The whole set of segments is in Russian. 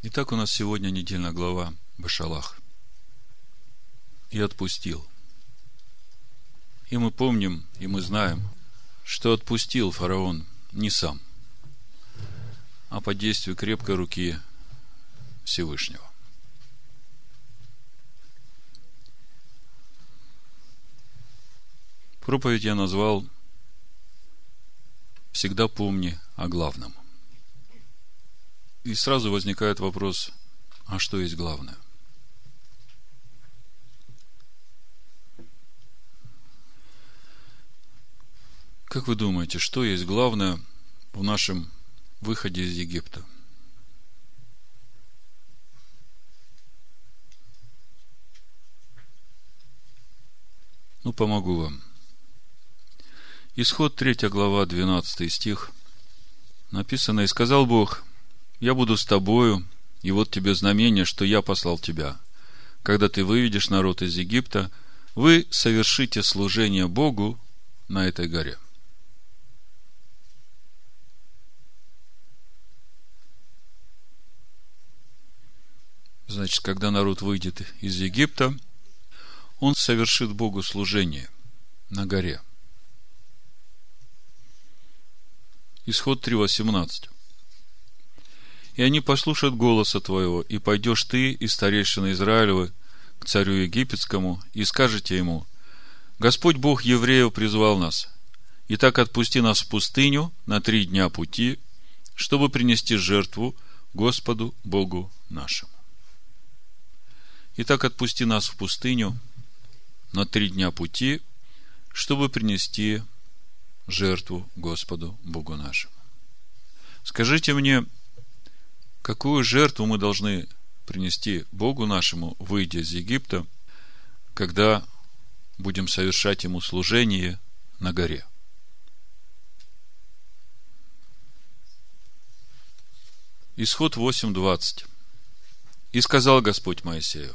Итак, у нас сегодня недельная глава Башалах. И отпустил. И мы помним, и мы знаем, что отпустил фараон не сам, а под действию крепкой руки Всевышнего. Проповедь я назвал «Всегда помни о главном». И сразу возникает вопрос, а что есть главное? Как вы думаете, что есть главное в нашем выходе из Египта? Ну, помогу вам. Исход 3 глава, 12 стих. Написано, «И сказал Бог, я буду с тобою, и вот тебе знамение, что я послал тебя. Когда ты выведешь народ из Египта, вы совершите служение Богу на этой горе». Значит, когда народ выйдет из Египта, он совершит Богу служение на горе. Исход 3.18 и они послушают голоса твоего, и пойдешь ты и старейшина Израилевы к царю египетскому, и скажете ему, Господь Бог евреев призвал нас, и так отпусти нас в пустыню на три дня пути, чтобы принести жертву Господу Богу нашему. И так отпусти нас в пустыню на три дня пути, чтобы принести жертву Господу Богу нашему. Скажите мне, какую жертву мы должны принести Богу нашему, выйдя из Египта, когда будем совершать Ему служение на горе. Исход 8.20. И сказал Господь Моисею,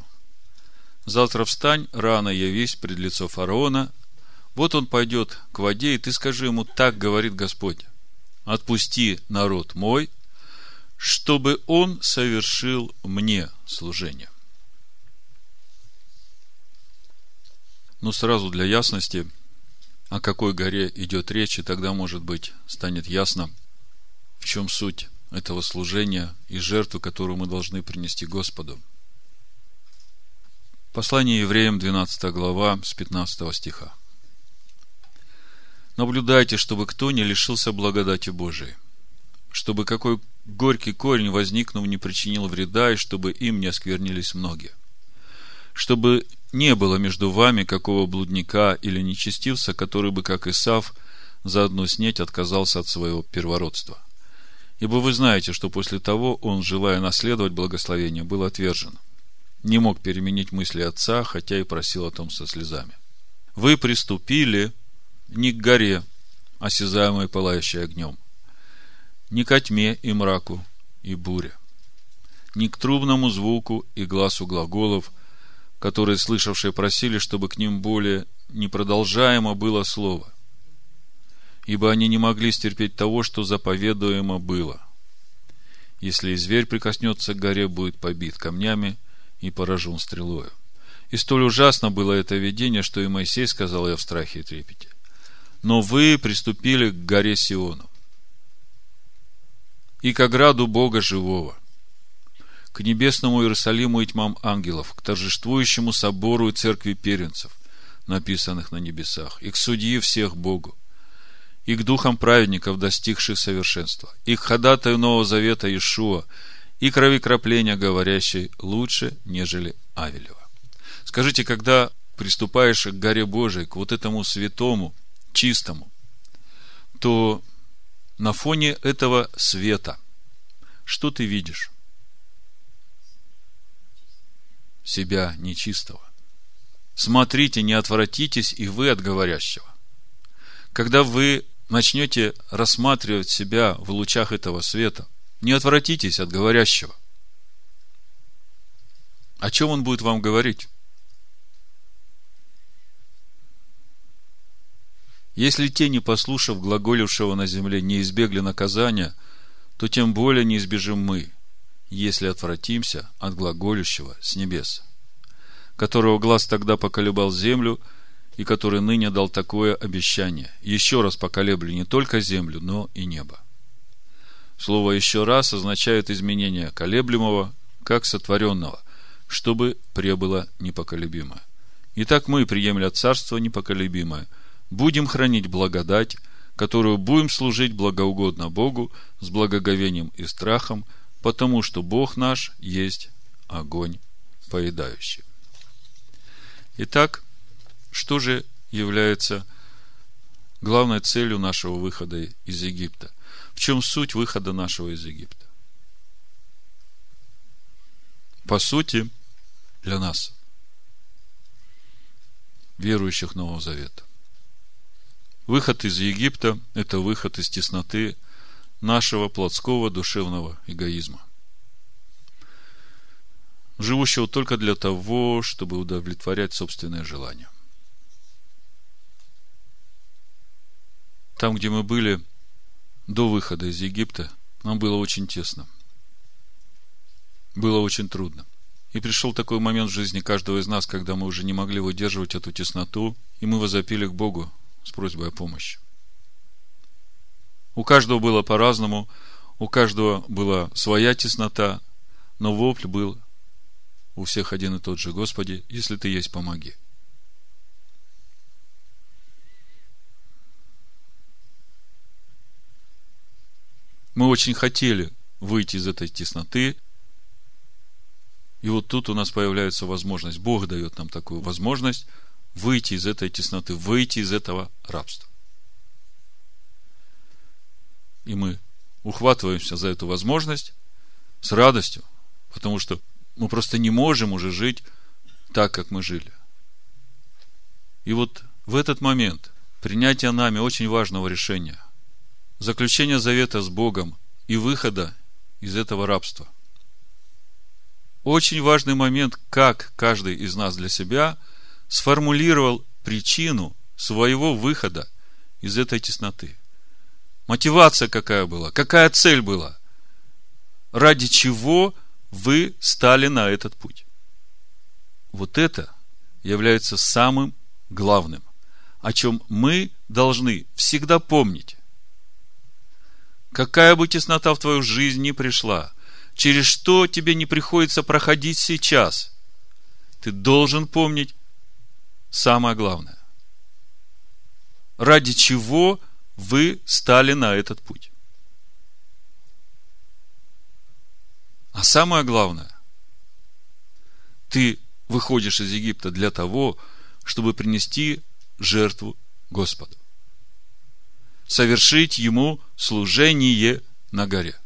завтра встань, рано явись пред лицо фараона, вот он пойдет к воде, и ты скажи ему, так говорит Господь, отпусти народ мой – чтобы он совершил мне служение. Ну, сразу для ясности, о какой горе идет речь, и тогда, может быть, станет ясно, в чем суть этого служения и жертвы, которую мы должны принести Господу. Послание евреям, 12 глава, с 15 стиха. Наблюдайте, чтобы кто не лишился благодати Божией, чтобы какой горький корень, возникнув, не причинил вреда, и чтобы им не осквернились многие. Чтобы не было между вами какого блудника или нечестивца, который бы, как Исав, за одну снеть отказался от своего первородства. Ибо вы знаете, что после того он, желая наследовать благословение, был отвержен. Не мог переменить мысли отца, хотя и просил о том со слезами. Вы приступили не к горе, осязаемой пылающей огнем, ни ко тьме и мраку и буре, ни к трубному звуку и глазу глаголов, которые слышавшие просили, чтобы к ним более непродолжаемо было слово, ибо они не могли стерпеть того, что заповедуемо было. Если и зверь прикоснется к горе, будет побит камнями и поражен стрелою. И столь ужасно было это видение, что и Моисей сказал я в страхе и трепете. Но вы приступили к горе Сиону, и к ограду Бога живого, к небесному Иерусалиму и тьмам ангелов, к торжествующему собору и церкви первенцев, написанных на небесах, и к судьи всех Богу, и к духам праведников, достигших совершенства, и к ходатаю Нового Завета Иешуа, и крови кропления, говорящей лучше, нежели Авелева. Скажите, когда приступаешь к горе Божией, к вот этому святому, чистому, то на фоне этого света, что ты видишь? Себя нечистого. Смотрите, не отвратитесь и вы от говорящего. Когда вы начнете рассматривать себя в лучах этого света, не отвратитесь от говорящего. О чем он будет вам говорить? Если те, не послушав глаголившего на земле, не избегли наказания, то тем более не избежим мы, если отвратимся от глаголющего с небес, которого глаз тогда поколебал землю, и который ныне дал такое обещание. Еще раз поколеблю не только землю, но и небо. Слово «еще раз» означает изменение колеблемого, как сотворенного, чтобы пребыло непоколебимое. Итак, мы, приемля Царство непоколебимое, будем хранить благодать, которую будем служить благоугодно Богу с благоговением и страхом, потому что Бог наш есть огонь поедающий. Итак, что же является главной целью нашего выхода из Египта? В чем суть выхода нашего из Египта? По сути, для нас, верующих Нового Завета. Выход из Египта – это выход из тесноты нашего плотского душевного эгоизма, живущего только для того, чтобы удовлетворять собственные желания. Там, где мы были до выхода из Египта, нам было очень тесно. Было очень трудно. И пришел такой момент в жизни каждого из нас, когда мы уже не могли выдерживать эту тесноту, и мы возопили к Богу с просьбой о помощи. У каждого было по-разному, у каждого была своя теснота, но вопль был у всех один и тот же. Господи, если Ты есть, помоги. Мы очень хотели выйти из этой тесноты, и вот тут у нас появляется возможность, Бог дает нам такую возможность выйти из этой тесноты, выйти из этого рабства. И мы ухватываемся за эту возможность с радостью, потому что мы просто не можем уже жить так, как мы жили. И вот в этот момент принятия нами очень важного решения, заключения завета с Богом и выхода из этого рабства – очень важный момент, как каждый из нас для себя сформулировал причину своего выхода из этой тесноты. Мотивация какая была? Какая цель была? Ради чего вы стали на этот путь? Вот это является самым главным, о чем мы должны всегда помнить. Какая бы теснота в твою жизнь ни пришла – через что тебе не приходится проходить сейчас. Ты должен помнить самое главное. Ради чего вы стали на этот путь. А самое главное, ты выходишь из Египта для того, чтобы принести жертву Господу. Совершить Ему служение на горе.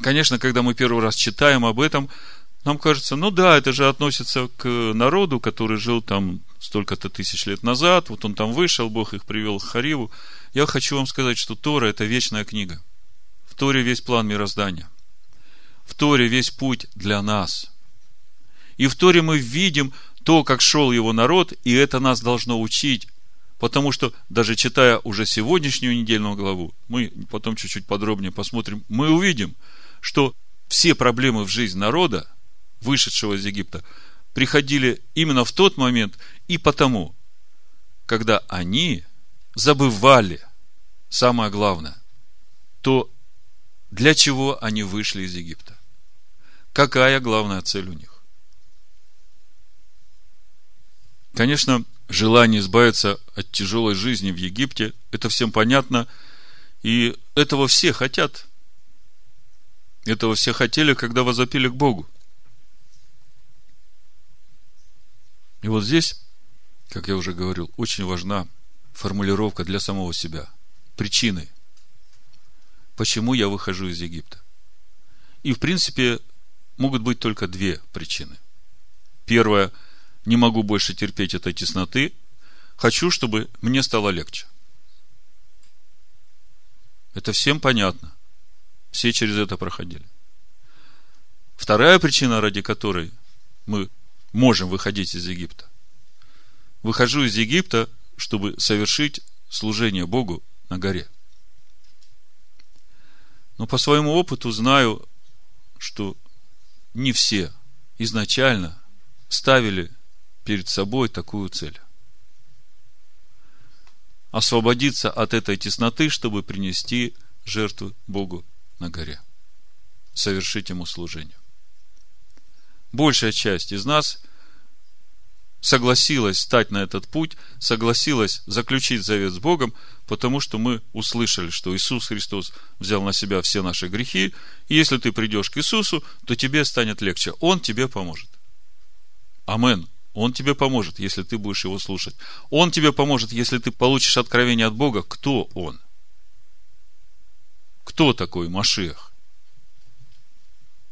Конечно, когда мы первый раз читаем об этом, нам кажется, ну да, это же относится к народу, который жил там столько-то тысяч лет назад, вот он там вышел, Бог их привел к Хариву. Я хочу вам сказать, что Тора – это вечная книга. В Торе весь план мироздания. В Торе весь путь для нас. И в Торе мы видим то, как шел его народ, и это нас должно учить. Потому что, даже читая уже сегодняшнюю недельную главу, мы потом чуть-чуть подробнее посмотрим, мы увидим – что все проблемы в жизни народа, вышедшего из Египта, приходили именно в тот момент и потому, когда они забывали самое главное, то для чего они вышли из Египта. Какая главная цель у них? Конечно, желание избавиться от тяжелой жизни в Египте, это всем понятно, и этого все хотят – этого все хотели, когда возопили к Богу. И вот здесь, как я уже говорил, очень важна формулировка для самого себя. Причины. Почему я выхожу из Египта? И, в принципе, могут быть только две причины. Первая – не могу больше терпеть этой тесноты, хочу, чтобы мне стало легче. Это всем понятно. Все через это проходили. Вторая причина, ради которой мы можем выходить из Египта. Выхожу из Египта, чтобы совершить служение Богу на горе. Но по своему опыту знаю, что не все изначально ставили перед собой такую цель. Освободиться от этой тесноты, чтобы принести жертву Богу на горе. Совершить Ему служение. Большая часть из нас согласилась стать на этот путь, согласилась заключить завет с Богом, потому что мы услышали, что Иисус Христос взял на себя все наши грехи, и если ты придешь к Иисусу, то тебе станет легче. Он тебе поможет. Амен. Он тебе поможет, если ты будешь его слушать. Он тебе поможет, если ты получишь откровение от Бога, кто он. Кто такой Машиах?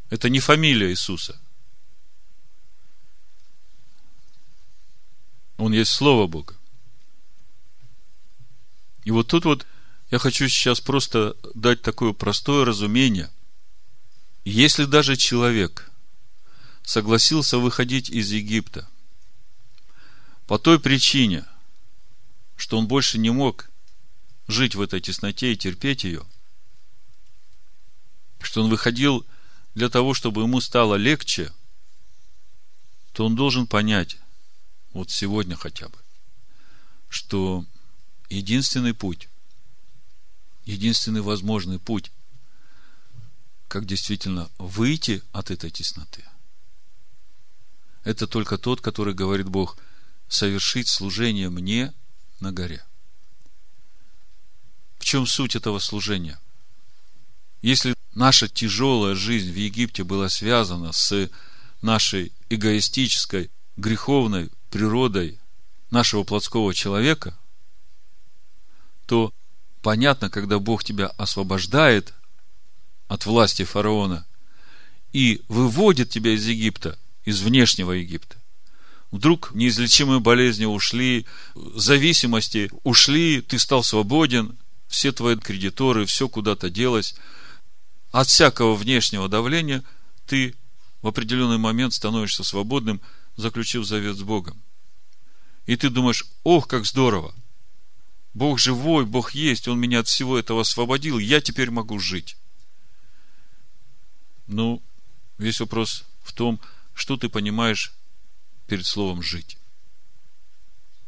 Это не фамилия Иисуса. Он есть Слово Бога. И вот тут вот я хочу сейчас просто дать такое простое разумение. Если даже человек согласился выходить из Египта по той причине, что он больше не мог жить в этой тесноте и терпеть ее, что он выходил для того, чтобы ему стало легче, то он должен понять, вот сегодня хотя бы, что единственный путь, единственный возможный путь, как действительно выйти от этой тесноты, это только тот, который говорит Бог, совершить служение мне на горе. В чем суть этого служения? Если наша тяжелая жизнь в Египте была связана с нашей эгоистической, греховной природой нашего плотского человека, то понятно, когда Бог тебя освобождает от власти фараона и выводит тебя из Египта, из внешнего Египта, вдруг неизлечимые болезни ушли, зависимости ушли, ты стал свободен, все твои кредиторы, все куда-то делось. От всякого внешнего давления ты в определенный момент становишься свободным, заключив завет с Богом. И ты думаешь, ох, как здорово! Бог живой, Бог есть, Он меня от всего этого освободил, я теперь могу жить. Ну, весь вопрос в том, что ты понимаешь перед словом «жить».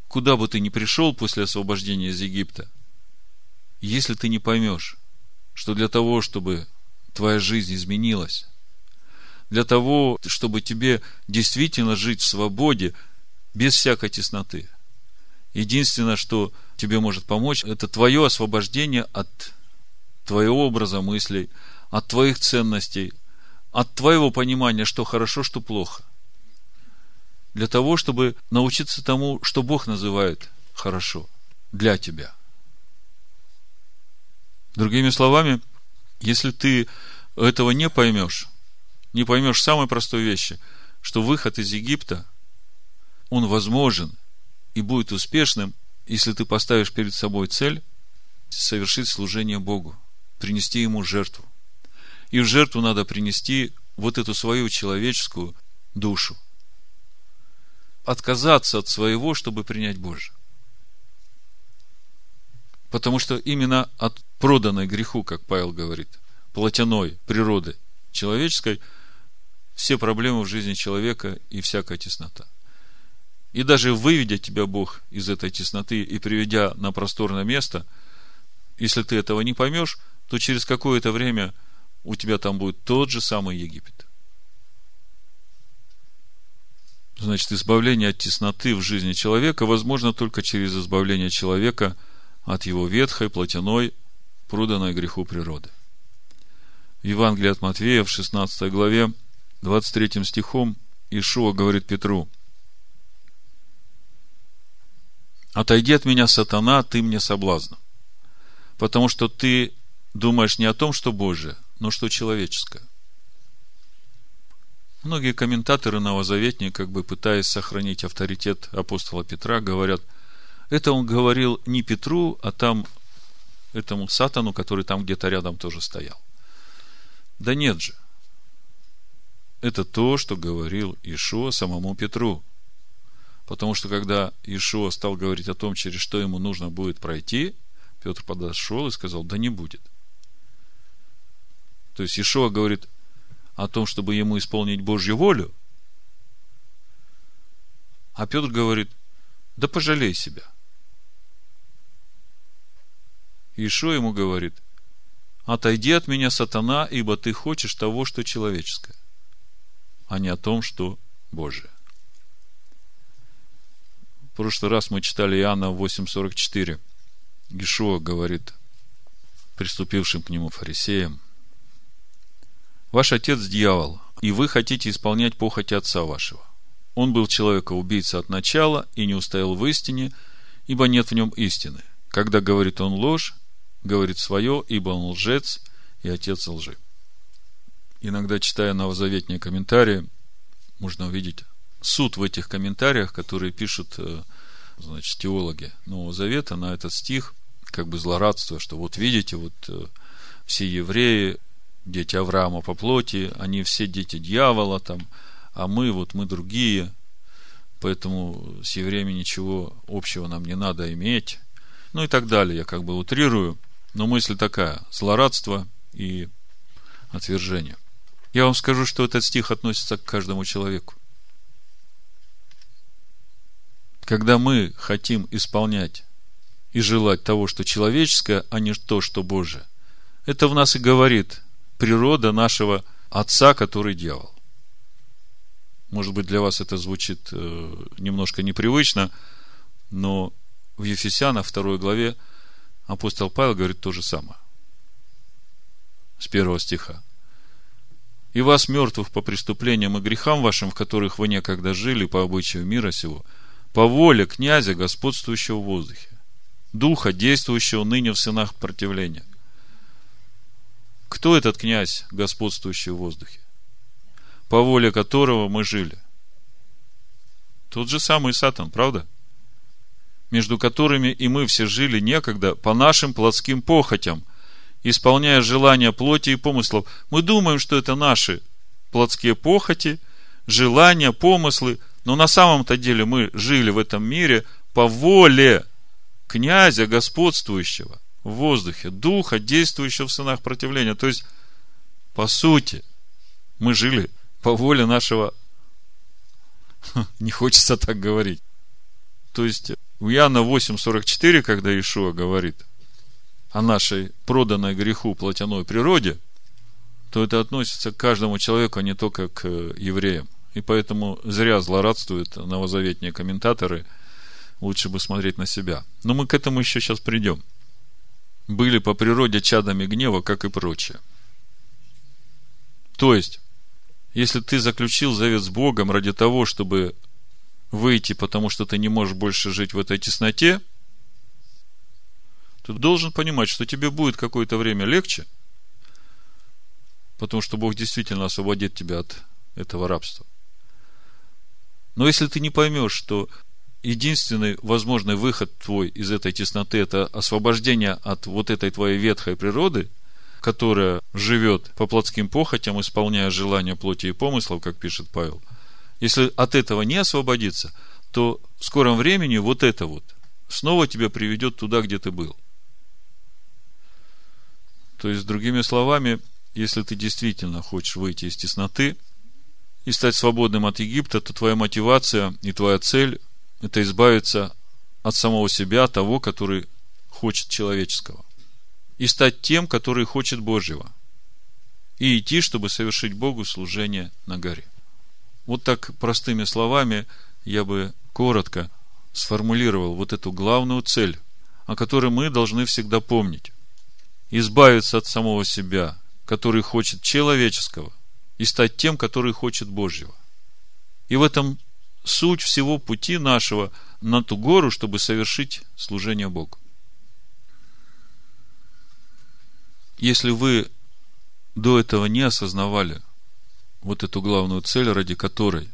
Куда бы ты ни пришел после освобождения из Египта, если ты не поймешь, что для того, чтобы твоя жизнь изменилась, для того, чтобы тебе действительно жить в свободе, без всякой тесноты. Единственное, что тебе может помочь, это твое освобождение от твоего образа мыслей, от твоих ценностей, от твоего понимания, что хорошо, что плохо. Для того, чтобы научиться тому, что Бог называет хорошо для тебя. Другими словами, если ты этого не поймешь, не поймешь самой простой вещи, что выход из Египта – он возможен и будет успешным, если ты поставишь перед собой цель совершить служение Богу, принести Ему жертву. И в жертву надо принести вот эту свою человеческую душу. Отказаться от своего, чтобы принять Божье. Потому что именно от проданной греху, как Павел говорит, плотяной природы человеческой, все проблемы в жизни человека и всякая теснота – и даже выведя тебя Бог из этой тесноты и приведя на просторное место, если ты этого не поймешь, то через какое-то время у тебя там будет тот же самый Египет. Значит, избавление от тесноты в жизни человека возможно только через избавление человека от его ветхой, плотяной, проданной греху природы. В Евангелии от Матвея в 16 главе 23 стихом Ишуа говорит Петру – Отойди от меня, сатана, ты мне соблазн. Потому что ты думаешь не о том, что Божие, но что человеческое. Многие комментаторы новозаветние, как бы пытаясь сохранить авторитет апостола Петра, говорят, это он говорил не Петру, а там этому сатану, который там где-то рядом тоже стоял. Да нет же. Это то, что говорил Ишуа самому Петру. Потому что когда Ишуа стал говорить о том, через что ему нужно будет пройти, Петр подошел и сказал, да не будет. То есть Ишуа говорит о том, чтобы ему исполнить Божью волю, а Петр говорит, да пожалей себя. Ишуа ему говорит, отойди от меня, сатана, ибо ты хочешь того, что человеческое, а не о том, что Божие. В прошлый раз мы читали Иоанна 8.44. Гишуа говорит приступившим к нему фарисеям, Ваш отец дьявол, и вы хотите исполнять похоти отца вашего. Он был человека убийца от начала и не устоял в истине, ибо нет в нем истины. Когда говорит он ложь, говорит свое, ибо он лжец и отец лжи. Иногда, читая новозаветные комментарии, можно увидеть суд в этих комментариях, которые пишут э, значит, теологи Нового Завета на этот стих, как бы злорадство, что вот видите, вот э, все евреи, дети Авраама по плоти, они все дети дьявола там, а мы вот мы другие, поэтому с евреями ничего общего нам не надо иметь. Ну и так далее, я как бы утрирую, но мысль такая, злорадство и отвержение. Я вам скажу, что этот стих относится к каждому человеку. Когда мы хотим исполнять и желать того, что человеческое, а не то, что Божие, это в нас и говорит природа нашего отца, который дьявол. Может быть, для вас это звучит э, немножко непривычно, но в Ефесянах второй главе апостол Павел говорит то же самое. С первого стиха. «И вас, мертвых по преступлениям и грехам вашим, в которых вы некогда жили по обычаю мира сего, по воле князя, господствующего в воздухе, духа, действующего ныне в сынах противления. Кто этот князь, господствующий в воздухе? По воле которого мы жили. Тот же самый Сатан, правда? Между которыми и мы все жили некогда по нашим плотским похотям, исполняя желания плоти и помыслов. Мы думаем, что это наши плотские похоти, желания, помыслы – но на самом-то деле мы жили в этом мире по воле князя господствующего в воздухе, духа, действующего в сынах противления. То есть, по сути, мы жили по воле нашего... Не хочется так говорить. То есть, у Иоанна 8.44, когда Ишуа говорит о нашей проданной греху плотяной природе, то это относится к каждому человеку, а не только к евреям. И поэтому зря злорадствуют новозаветные комментаторы. Лучше бы смотреть на себя. Но мы к этому еще сейчас придем. Были по природе чадами гнева, как и прочее. То есть, если ты заключил завет с Богом ради того, чтобы выйти, потому что ты не можешь больше жить в этой тесноте, ты должен понимать, что тебе будет какое-то время легче, потому что Бог действительно освободит тебя от этого рабства. Но если ты не поймешь, что единственный возможный выход твой из этой тесноты – это освобождение от вот этой твоей ветхой природы, которая живет по плотским похотям, исполняя желания плоти и помыслов, как пишет Павел. Если от этого не освободиться, то в скором времени вот это вот снова тебя приведет туда, где ты был. То есть, другими словами, если ты действительно хочешь выйти из тесноты – и стать свободным от Египта, то твоя мотивация и твоя цель – это избавиться от самого себя, того, который хочет человеческого. И стать тем, который хочет Божьего. И идти, чтобы совершить Богу служение на горе. Вот так простыми словами я бы коротко сформулировал вот эту главную цель, о которой мы должны всегда помнить. Избавиться от самого себя, который хочет человеческого, и стать тем, который хочет Божьего. И в этом суть всего пути нашего на ту гору, чтобы совершить служение Богу. Если вы до этого не осознавали вот эту главную цель, ради которой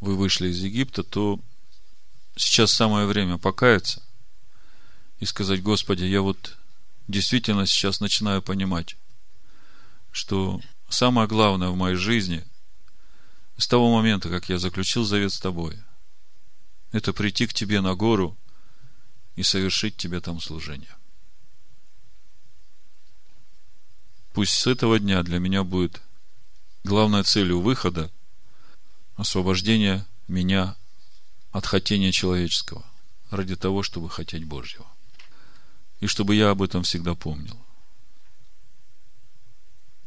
вы вышли из Египта, то сейчас самое время покаяться и сказать, Господи, я вот действительно сейчас начинаю понимать, что самое главное в моей жизни с того момента, как я заключил завет с тобой, это прийти к тебе на гору и совершить тебе там служение. Пусть с этого дня для меня будет главной целью выхода освобождение меня от хотения человеческого ради того, чтобы хотеть Божьего. И чтобы я об этом всегда помнил.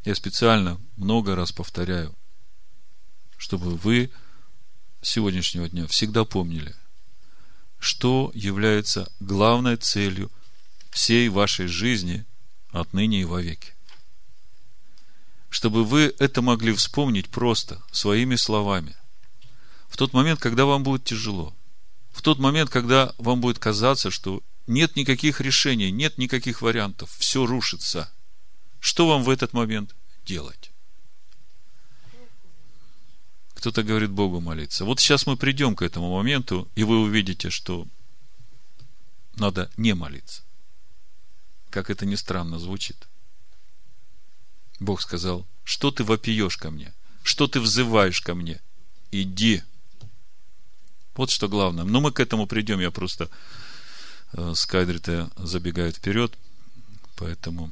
Я специально много раз повторяю, чтобы вы с сегодняшнего дня всегда помнили, что является главной целью всей вашей жизни отныне и вовеки. Чтобы вы это могли вспомнить просто, своими словами. В тот момент, когда вам будет тяжело. В тот момент, когда вам будет казаться, что нет никаких решений, нет никаких вариантов, все рушится. Что вам в этот момент делать? Кто-то говорит Богу молиться. Вот сейчас мы придем к этому моменту, и вы увидите, что надо не молиться. Как это ни странно звучит. Бог сказал, что ты вопиешь ко мне? Что ты взываешь ко мне? Иди. Вот что главное. Но мы к этому придем. Я просто э, Скайдрита забегает вперед, поэтому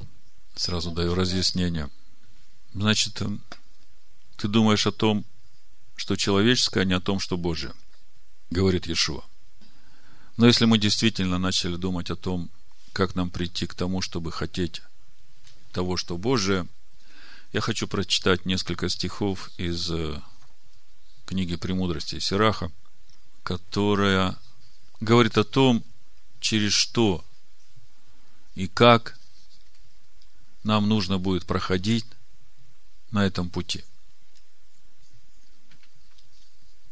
сразу даю разъяснение. Значит, э, ты думаешь о том, что человеческое, а не о том, что Божие, говорит Иешуа. Но если мы действительно начали думать о том, как нам прийти к тому, чтобы хотеть того, что Божие, я хочу прочитать несколько стихов из э, книги «Премудрости Сираха», которая говорит о том, через что и как нам нужно будет проходить на этом пути.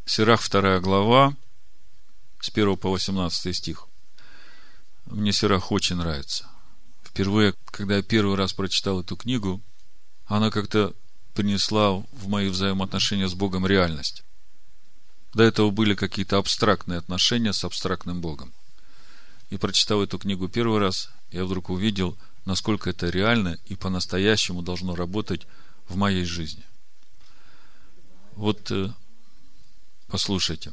Сирах, вторая глава, с 1 по 18 стих. Мне Сирах очень нравится. Впервые, когда я первый раз прочитал эту книгу, она как-то принесла в мои взаимоотношения с Богом реальность. До этого были какие-то абстрактные отношения с абстрактным Богом. И прочитав эту книгу первый раз, я вдруг увидел, насколько это реально и по-настоящему должно работать в моей жизни. Вот э, послушайте.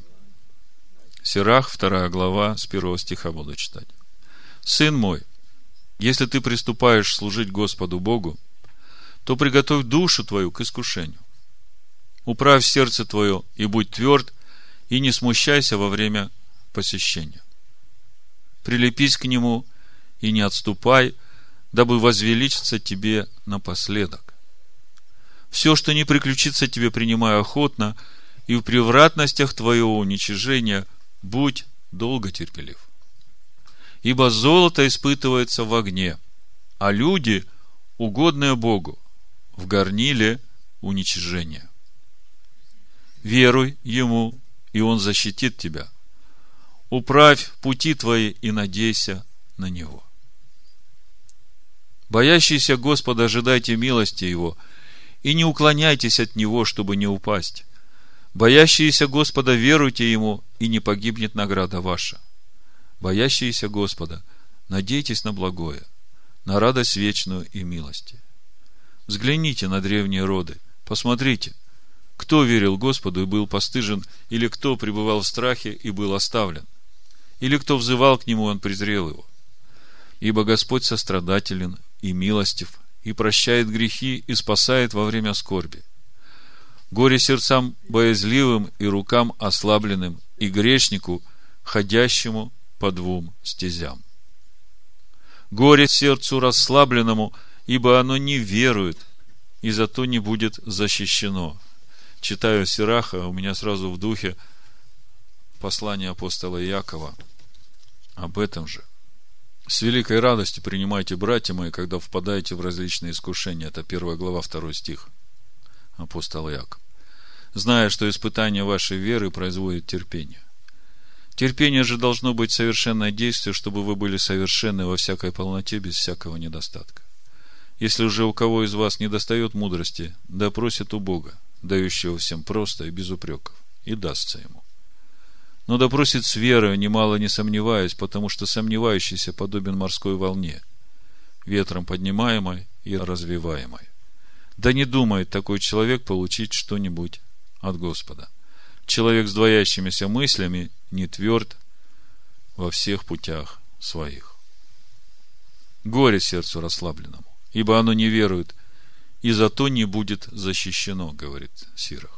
Сирах, вторая глава, с первого стиха буду читать. «Сын мой, если ты приступаешь служить Господу Богу, то приготовь душу твою к искушению. Управь сердце твое и будь тверд, и не смущайся во время посещения. Прилепись к нему и не отступай, дабы возвеличиться тебе напоследок. Все, что не приключится тебе, принимай охотно, и в превратностях твоего уничижения – будь долго терпелив. Ибо золото испытывается в огне, а люди, угодные Богу, в горниле уничижения. Веруй Ему, и Он защитит тебя. Управь пути твои и надейся на Него. Боящиеся Господа ожидайте милости Его, и не уклоняйтесь от Него, чтобы не упасть. Боящиеся Господа веруйте Ему, и не погибнет награда ваша. Боящиеся Господа, надейтесь на благое, на радость вечную и милости. Взгляните на древние роды, посмотрите, кто верил Господу и был постыжен, или кто пребывал в страхе и был оставлен, или кто взывал к Нему, Он презрел его. Ибо Господь сострадателен и милостив, и прощает грехи, и спасает во время скорби. Горе сердцам боязливым и рукам ослабленным, и грешнику, ходящему по двум стезям. Горе сердцу расслабленному, ибо оно не верует, и зато не будет защищено. Читаю Сираха, у меня сразу в духе послание апостола Якова об этом же. С великой радостью принимайте, братья мои, когда впадаете в различные искушения. Это первая глава, второй стих апостола Якова зная, что испытание вашей веры производит терпение. Терпение же должно быть совершенное действие, чтобы вы были совершенны во всякой полноте, без всякого недостатка. Если уже у кого из вас не достает мудрости, да просит у Бога, дающего всем просто и без упреков, и дастся ему. Но да просит с верой, немало не сомневаясь, потому что сомневающийся подобен морской волне, ветром поднимаемой и развиваемой. Да не думает такой человек получить что-нибудь от Господа. Человек с двоящимися мыслями не тверд во всех путях своих. Горе сердцу расслабленному, ибо оно не верует и зато не будет защищено, говорит Сирах.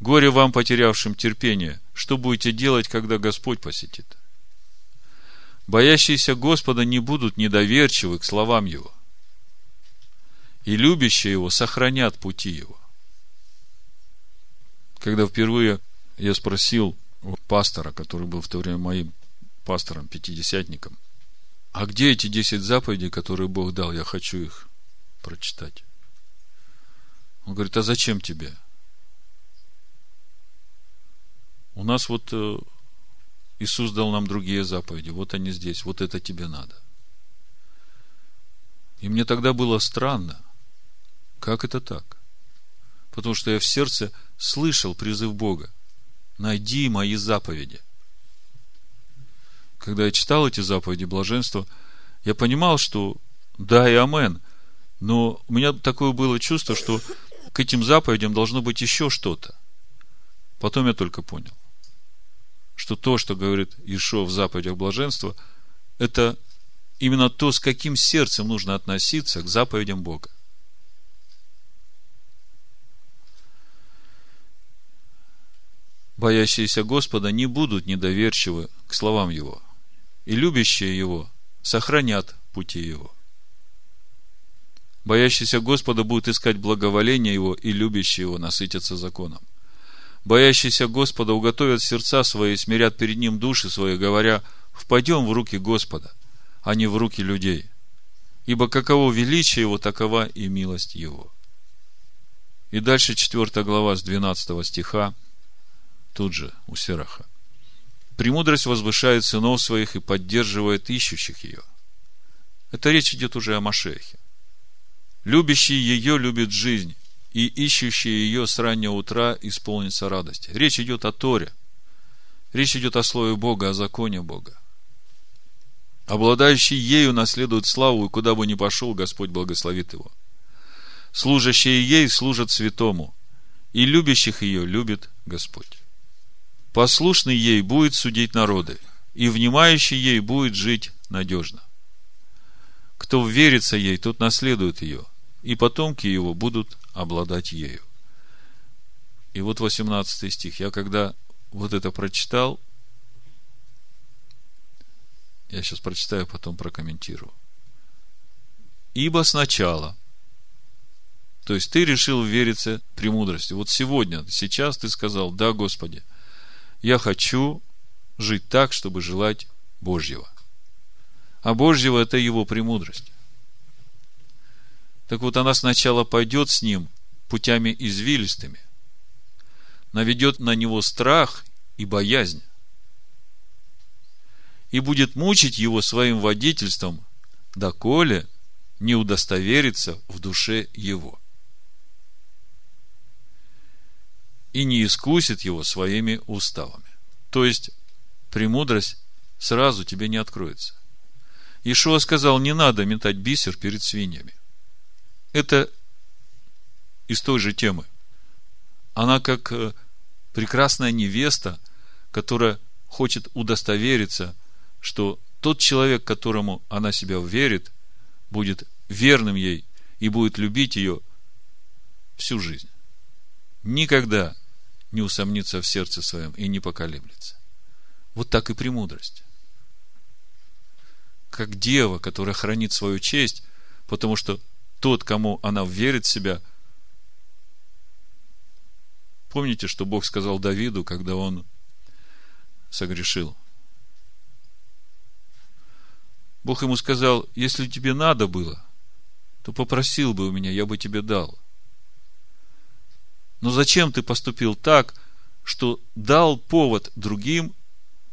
Горе вам, потерявшим терпение, что будете делать, когда Господь посетит? Боящиеся Господа не будут недоверчивы к словам Его, и любящие Его сохранят пути Его. Когда впервые я спросил у пастора, который был в то время моим пастором, пятидесятником, а где эти десять заповедей, которые Бог дал, я хочу их прочитать. Он говорит, а зачем тебе? У нас вот э, Иисус дал нам другие заповеди, вот они здесь, вот это тебе надо. И мне тогда было странно, как это так? Потому что я в сердце слышал призыв Бога. Найди мои заповеди. Когда я читал эти заповеди блаженства, я понимал, что да и амен, но у меня такое было чувство, что к этим заповедям должно быть еще что-то. Потом я только понял, что то, что говорит Ишо в заповедях блаженства, это именно то, с каким сердцем нужно относиться к заповедям Бога. Боящиеся Господа не будут недоверчивы к словам Его, и любящие Его сохранят пути Его. Боящийся Господа будет искать благоволение Его, и любящие Его насытятся законом. Боящиеся Господа уготовят сердца свои, смирят перед Ним души свои, говоря, впадем в руки Господа, а не в руки людей. Ибо каково величие Его, такова и милость Его. И дальше 4 глава с 12 стиха, тут же у Сераха. Премудрость возвышает сынов своих и поддерживает ищущих ее. Это речь идет уже о Машехе. Любящий ее любит жизнь, и ищущий ее с раннего утра исполнится радости. Речь идет о Торе. Речь идет о Слове Бога, о законе Бога. Обладающий ею наследует славу, и куда бы ни пошел, Господь благословит его. Служащие ей служат святому, и любящих ее любит Господь. Послушный ей будет судить народы, и внимающий ей будет жить надежно. Кто верится ей, тот наследует ее – и потомки его будут обладать ею. И вот 18 стих. Я когда вот это прочитал, я сейчас прочитаю, потом прокомментирую. Ибо сначала, то есть ты решил вериться премудрости. Вот сегодня, сейчас ты сказал, да, Господи, я хочу жить так, чтобы желать Божьего. А Божьего – это его премудрость. Так вот, она сначала пойдет с ним путями извилистыми, наведет на него страх и боязнь, и будет мучить его своим водительством, доколе не удостоверится в душе его. И не искусит его своими уставами. То есть, премудрость сразу тебе не откроется. Ишуа сказал, не надо метать бисер перед свиньями. Это из той же темы. Она как э, прекрасная невеста, которая хочет удостовериться, что тот человек, которому она себя верит, будет верным ей и будет любить ее всю жизнь. Никогда не усомнится в сердце своем и не поколеблется. Вот так и премудрость. Как дева, которая хранит свою честь, потому что тот, кому она верит в себя. Помните, что Бог сказал Давиду, когда он согрешил? Бог ему сказал, если тебе надо было, то попросил бы у меня, я бы тебе дал. Но зачем ты поступил так, что дал повод другим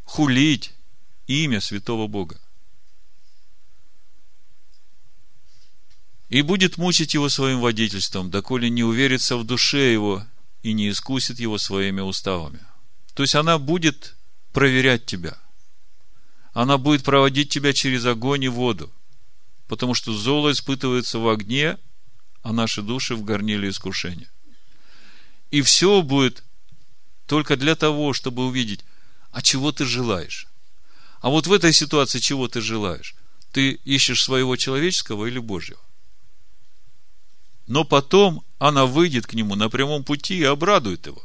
хулить имя святого Бога? И будет мучить его своим водительством, доколе не уверится в душе его и не искусит его своими уставами. То есть она будет проверять тебя. Она будет проводить тебя через огонь и воду. Потому что золо испытывается в огне, а наши души в горниле искушения. И все будет только для того, чтобы увидеть, а чего ты желаешь. А вот в этой ситуации чего ты желаешь? Ты ищешь своего человеческого или Божьего? Но потом она выйдет к нему на прямом пути и обрадует его.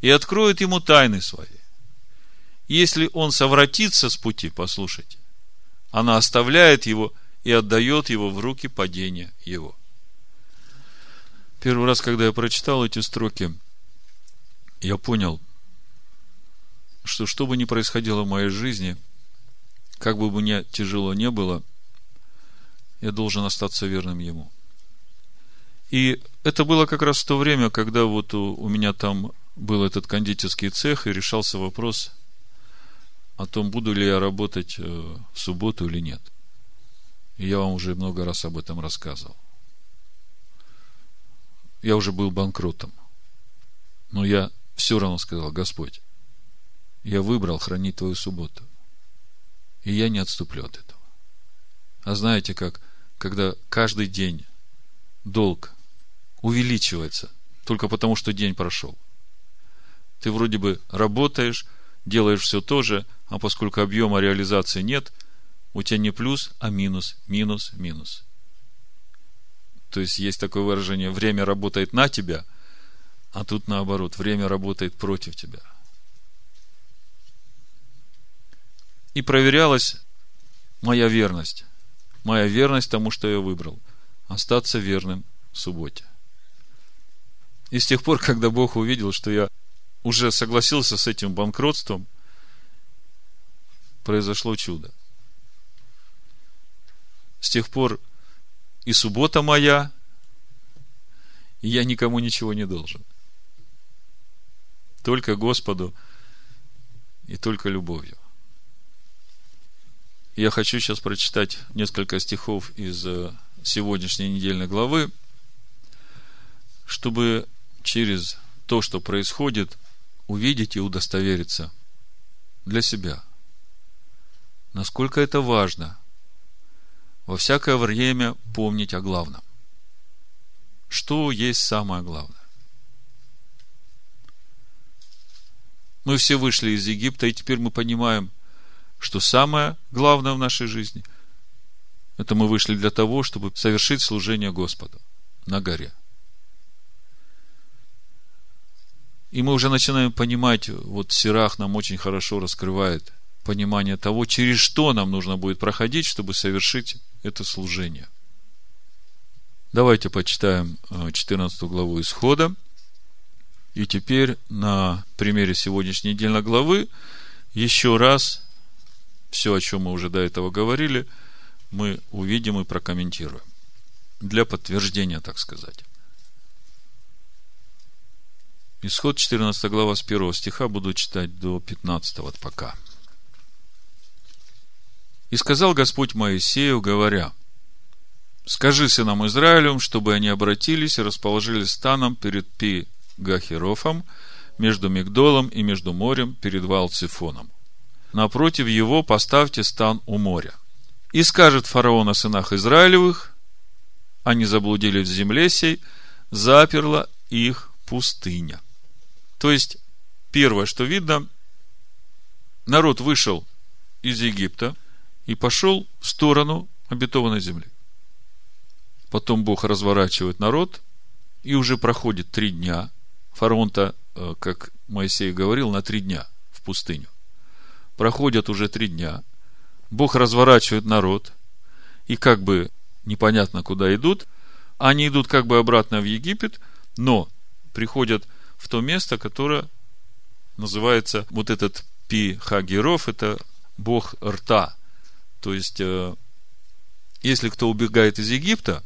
И откроет ему тайны свои. Если он совратится с пути, послушайте, она оставляет его и отдает его в руки падения его. Первый раз, когда я прочитал эти строки, я понял, что что бы ни происходило в моей жизни, как бы мне тяжело не было, я должен остаться верным Ему. И это было как раз в то время, когда вот у, у меня там был этот кондитерский цех, и решался вопрос о том, буду ли я работать э, в субботу или нет. И я вам уже много раз об этом рассказывал. Я уже был банкротом. Но я все равно сказал, Господь, я выбрал хранить Твою субботу. И я не отступлю от этого. А знаете как, когда каждый день долг увеличивается только потому, что день прошел. Ты вроде бы работаешь, делаешь все то же, а поскольку объема реализации нет, у тебя не плюс, а минус, минус, минус. То есть есть такое выражение, время работает на тебя, а тут наоборот, время работает против тебя. И проверялась моя верность. Моя верность тому, что я выбрал. Остаться верным в субботе. И с тех пор, когда Бог увидел, что я уже согласился с этим банкротством, произошло чудо. С тех пор и суббота моя, и я никому ничего не должен. Только Господу и только любовью. Я хочу сейчас прочитать несколько стихов из э, сегодняшней недельной главы, чтобы через то, что происходит, увидеть и удостовериться для себя. Насколько это важно во всякое время помнить о главном. Что есть самое главное? Мы все вышли из Египта, и теперь мы понимаем, что самое главное в нашей жизни – это мы вышли для того, чтобы совершить служение Господу на горе. И мы уже начинаем понимать, вот Сирах нам очень хорошо раскрывает понимание того, через что нам нужно будет проходить, чтобы совершить это служение. Давайте почитаем 14 э, главу Исхода. И теперь на примере сегодняшней недельной главы еще раз все, о чем мы уже до этого говорили, мы увидим и прокомментируем. Для подтверждения, так сказать. Исход 14 глава с 1 стиха буду читать до 15 вот пока. И сказал Господь Моисею, говоря, Скажи сынам Израилем, чтобы они обратились и расположились станом перед Пи Гахерофом, между Мигдолом и между морем, перед Валцифоном. Напротив его поставьте стан у моря. И скажет фараон о сынах Израилевых, они заблудили в земле сей, заперла их пустыня. То есть, первое, что видно, народ вышел из Египта и пошел в сторону обетованной земли. Потом Бог разворачивает народ, и уже проходит три дня. Фараон-то, э, как Моисей говорил, на три дня в пустыню. Проходят уже три дня. Бог разворачивает народ, и как бы непонятно куда идут. Они идут как бы обратно в Египет, но приходят в то место, которое называется вот этот Пи Хагеров, это Бог рта. То есть, э, если кто убегает из Египта,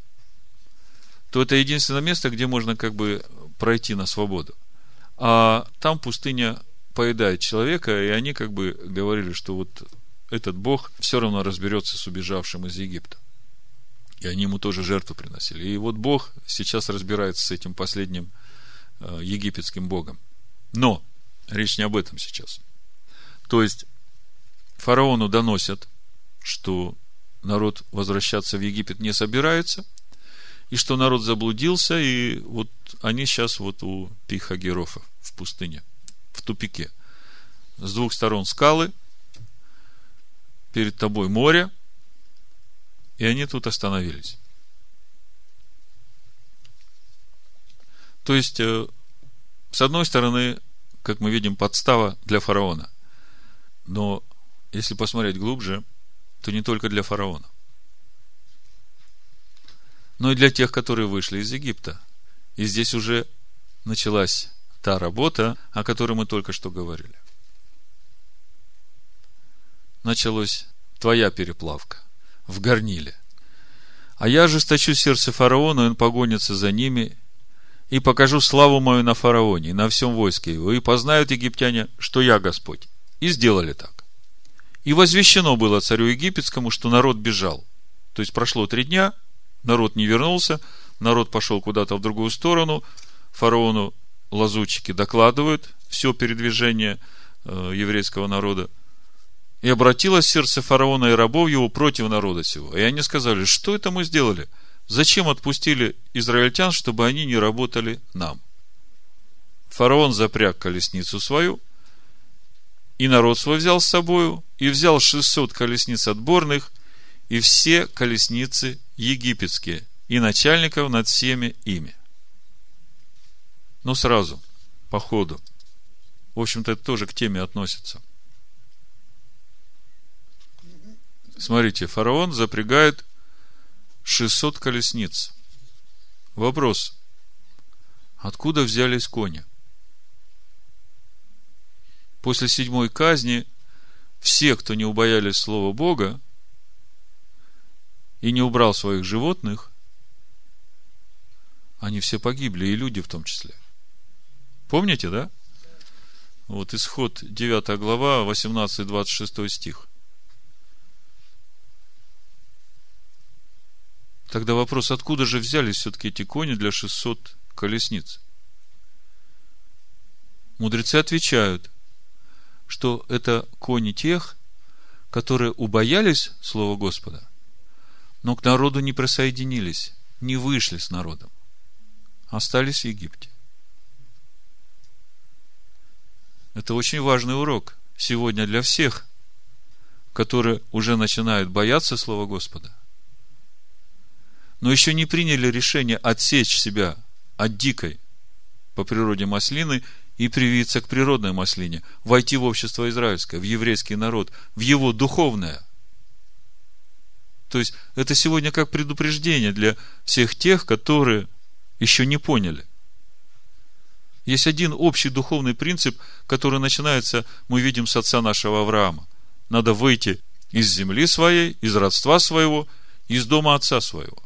то это единственное место, где можно как бы пройти на свободу. А там пустыня поедает человека, и они как бы говорили, что вот этот Бог все равно разберется с убежавшим из Египта. И они ему тоже жертву приносили. И вот Бог сейчас разбирается с этим последним египетским Богом. Но речь не об этом сейчас. То есть фараону доносят, что народ возвращаться в Египет не собирается – и что народ заблудился, и вот они сейчас вот у Пихагерофа в пустыне, в тупике. С двух сторон скалы, перед тобой море, и они тут остановились. То есть, э, с одной стороны, как мы видим, подстава для фараона. Но если посмотреть глубже, то не только для фараона, но и для тех, которые вышли из Египта. И здесь уже началась та работа, о которой мы только что говорили. Началась твоя переплавка в горниле. А я ожесточу сердце фараона, и он погонится за ними, и покажу славу мою на фараоне и на всем войске его, и познают египтяне, что я Господь. И сделали так. И возвещено было царю египетскому, что народ бежал. То есть прошло три дня, народ не вернулся, народ пошел куда-то в другую сторону, фараону лазутчики докладывают все передвижение э, еврейского народа. И обратилось сердце фараона и рабов его против народа сего. И они сказали, что это мы сделали? Зачем отпустили израильтян, чтобы они не работали нам? Фараон запряг колесницу свою, и народ свой взял с собою, и взял 600 колесниц отборных, и все колесницы египетские, и начальников над всеми ими. Но сразу, по ходу. В общем-то, это тоже к теме относится. Смотрите, фараон запрягает 600 колесниц. Вопрос. Откуда взялись кони? После седьмой казни все, кто не убоялись слова Бога и не убрал своих животных, они все погибли, и люди в том числе. Помните, да? Вот исход 9 глава, 18-26 стих. Тогда вопрос, откуда же взялись все-таки эти кони для 600 колесниц? Мудрецы отвечают, что это кони тех, которые убоялись Слова Господа, но к народу не присоединились, не вышли с народом, остались в Египте. Это очень важный урок сегодня для всех, которые уже начинают бояться Слова Господа, но еще не приняли решение отсечь себя от дикой по природе маслины и привиться к природной маслине, войти в общество израильское, в еврейский народ, в его духовное. То есть, это сегодня как предупреждение для всех тех, которые еще не поняли. Есть один общий духовный принцип, который начинается, мы видим, с отца нашего Авраама. Надо выйти из земли своей, из родства своего, из дома отца своего.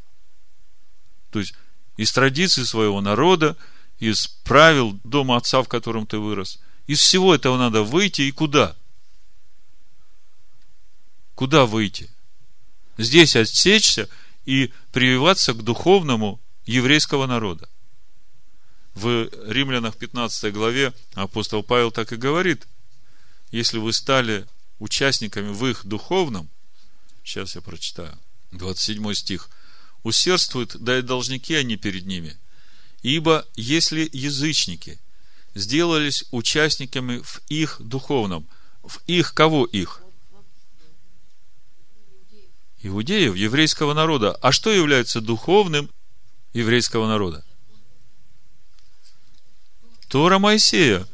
То есть, из традиций своего народа, из правил дома отца, в котором ты вырос. Из всего этого надо выйти и куда? Куда выйти? Здесь отсечься и прививаться к духовному еврейского народа в Римлянах 15 главе апостол Павел так и говорит, если вы стали участниками в их духовном, сейчас я прочитаю, 27 стих, усердствуют, да и должники они перед ними. Ибо если язычники сделались участниками в их духовном, в их кого их? Иудеев, еврейского народа. А что является духовным еврейского народа? Тора Моисея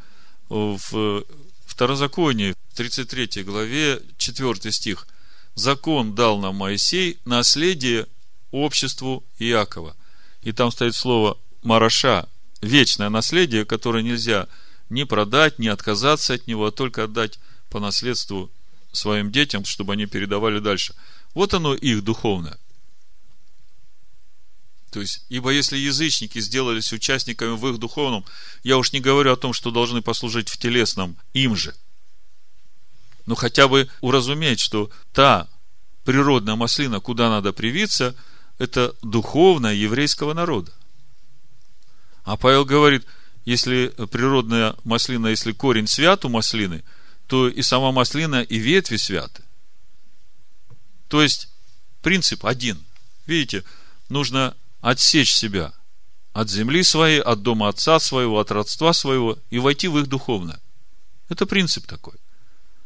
в Второзаконии, в 33 главе, 4 стих. Закон дал нам Моисей наследие обществу Иакова. И там стоит слово Мараша, вечное наследие, которое нельзя ни продать, ни отказаться от него, а только отдать по наследству своим детям, чтобы они передавали дальше. Вот оно их духовное. То есть, ибо если язычники сделались участниками в их духовном, я уж не говорю о том, что должны послужить в телесном им же, но хотя бы уразуметь, что та природная маслина, куда надо привиться, это духовная еврейского народа. А Павел говорит, если природная маслина, если корень свят у маслины, то и сама маслина, и ветви святы. То есть, принцип один. Видите, нужно отсечь себя от земли своей, от дома отца своего, от родства своего и войти в их духовное. Это принцип такой.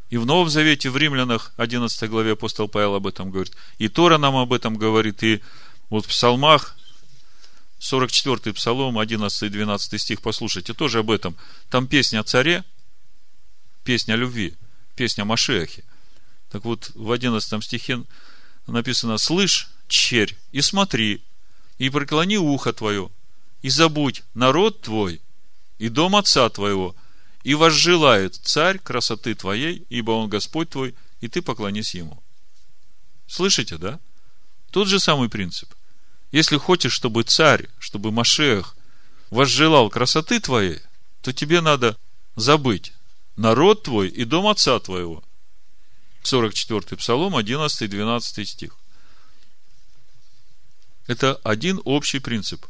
И в Новом Завете, в Римлянах, 11 главе апостол Павел об этом говорит. И Тора нам об этом говорит. И вот в Псалмах, 44-й Псалом, 11-12 стих, послушайте, тоже об этом. Там песня о царе, песня о любви, песня о Машехе. Так вот, в 11 стихе написано, «Слышь, черь, и смотри, и преклони ухо твое, и забудь народ твой, и дом отца твоего, и возжелает царь красоты твоей, ибо он Господь твой, и ты поклонись ему». Слышите, да? Тот же самый принцип. Если хочешь, чтобы царь, чтобы Машех возжелал красоты твоей, то тебе надо забыть народ твой и дом отца твоего. 44 Псалом, 11-12 стих. Это один общий принцип.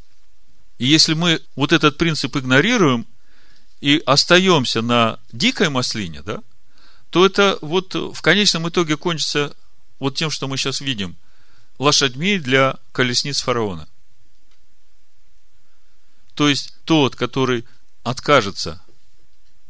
И если мы вот этот принцип игнорируем и остаемся на дикой маслине, да, то это вот в конечном итоге кончится вот тем, что мы сейчас видим, лошадьми для колесниц фараона. То есть тот, который откажется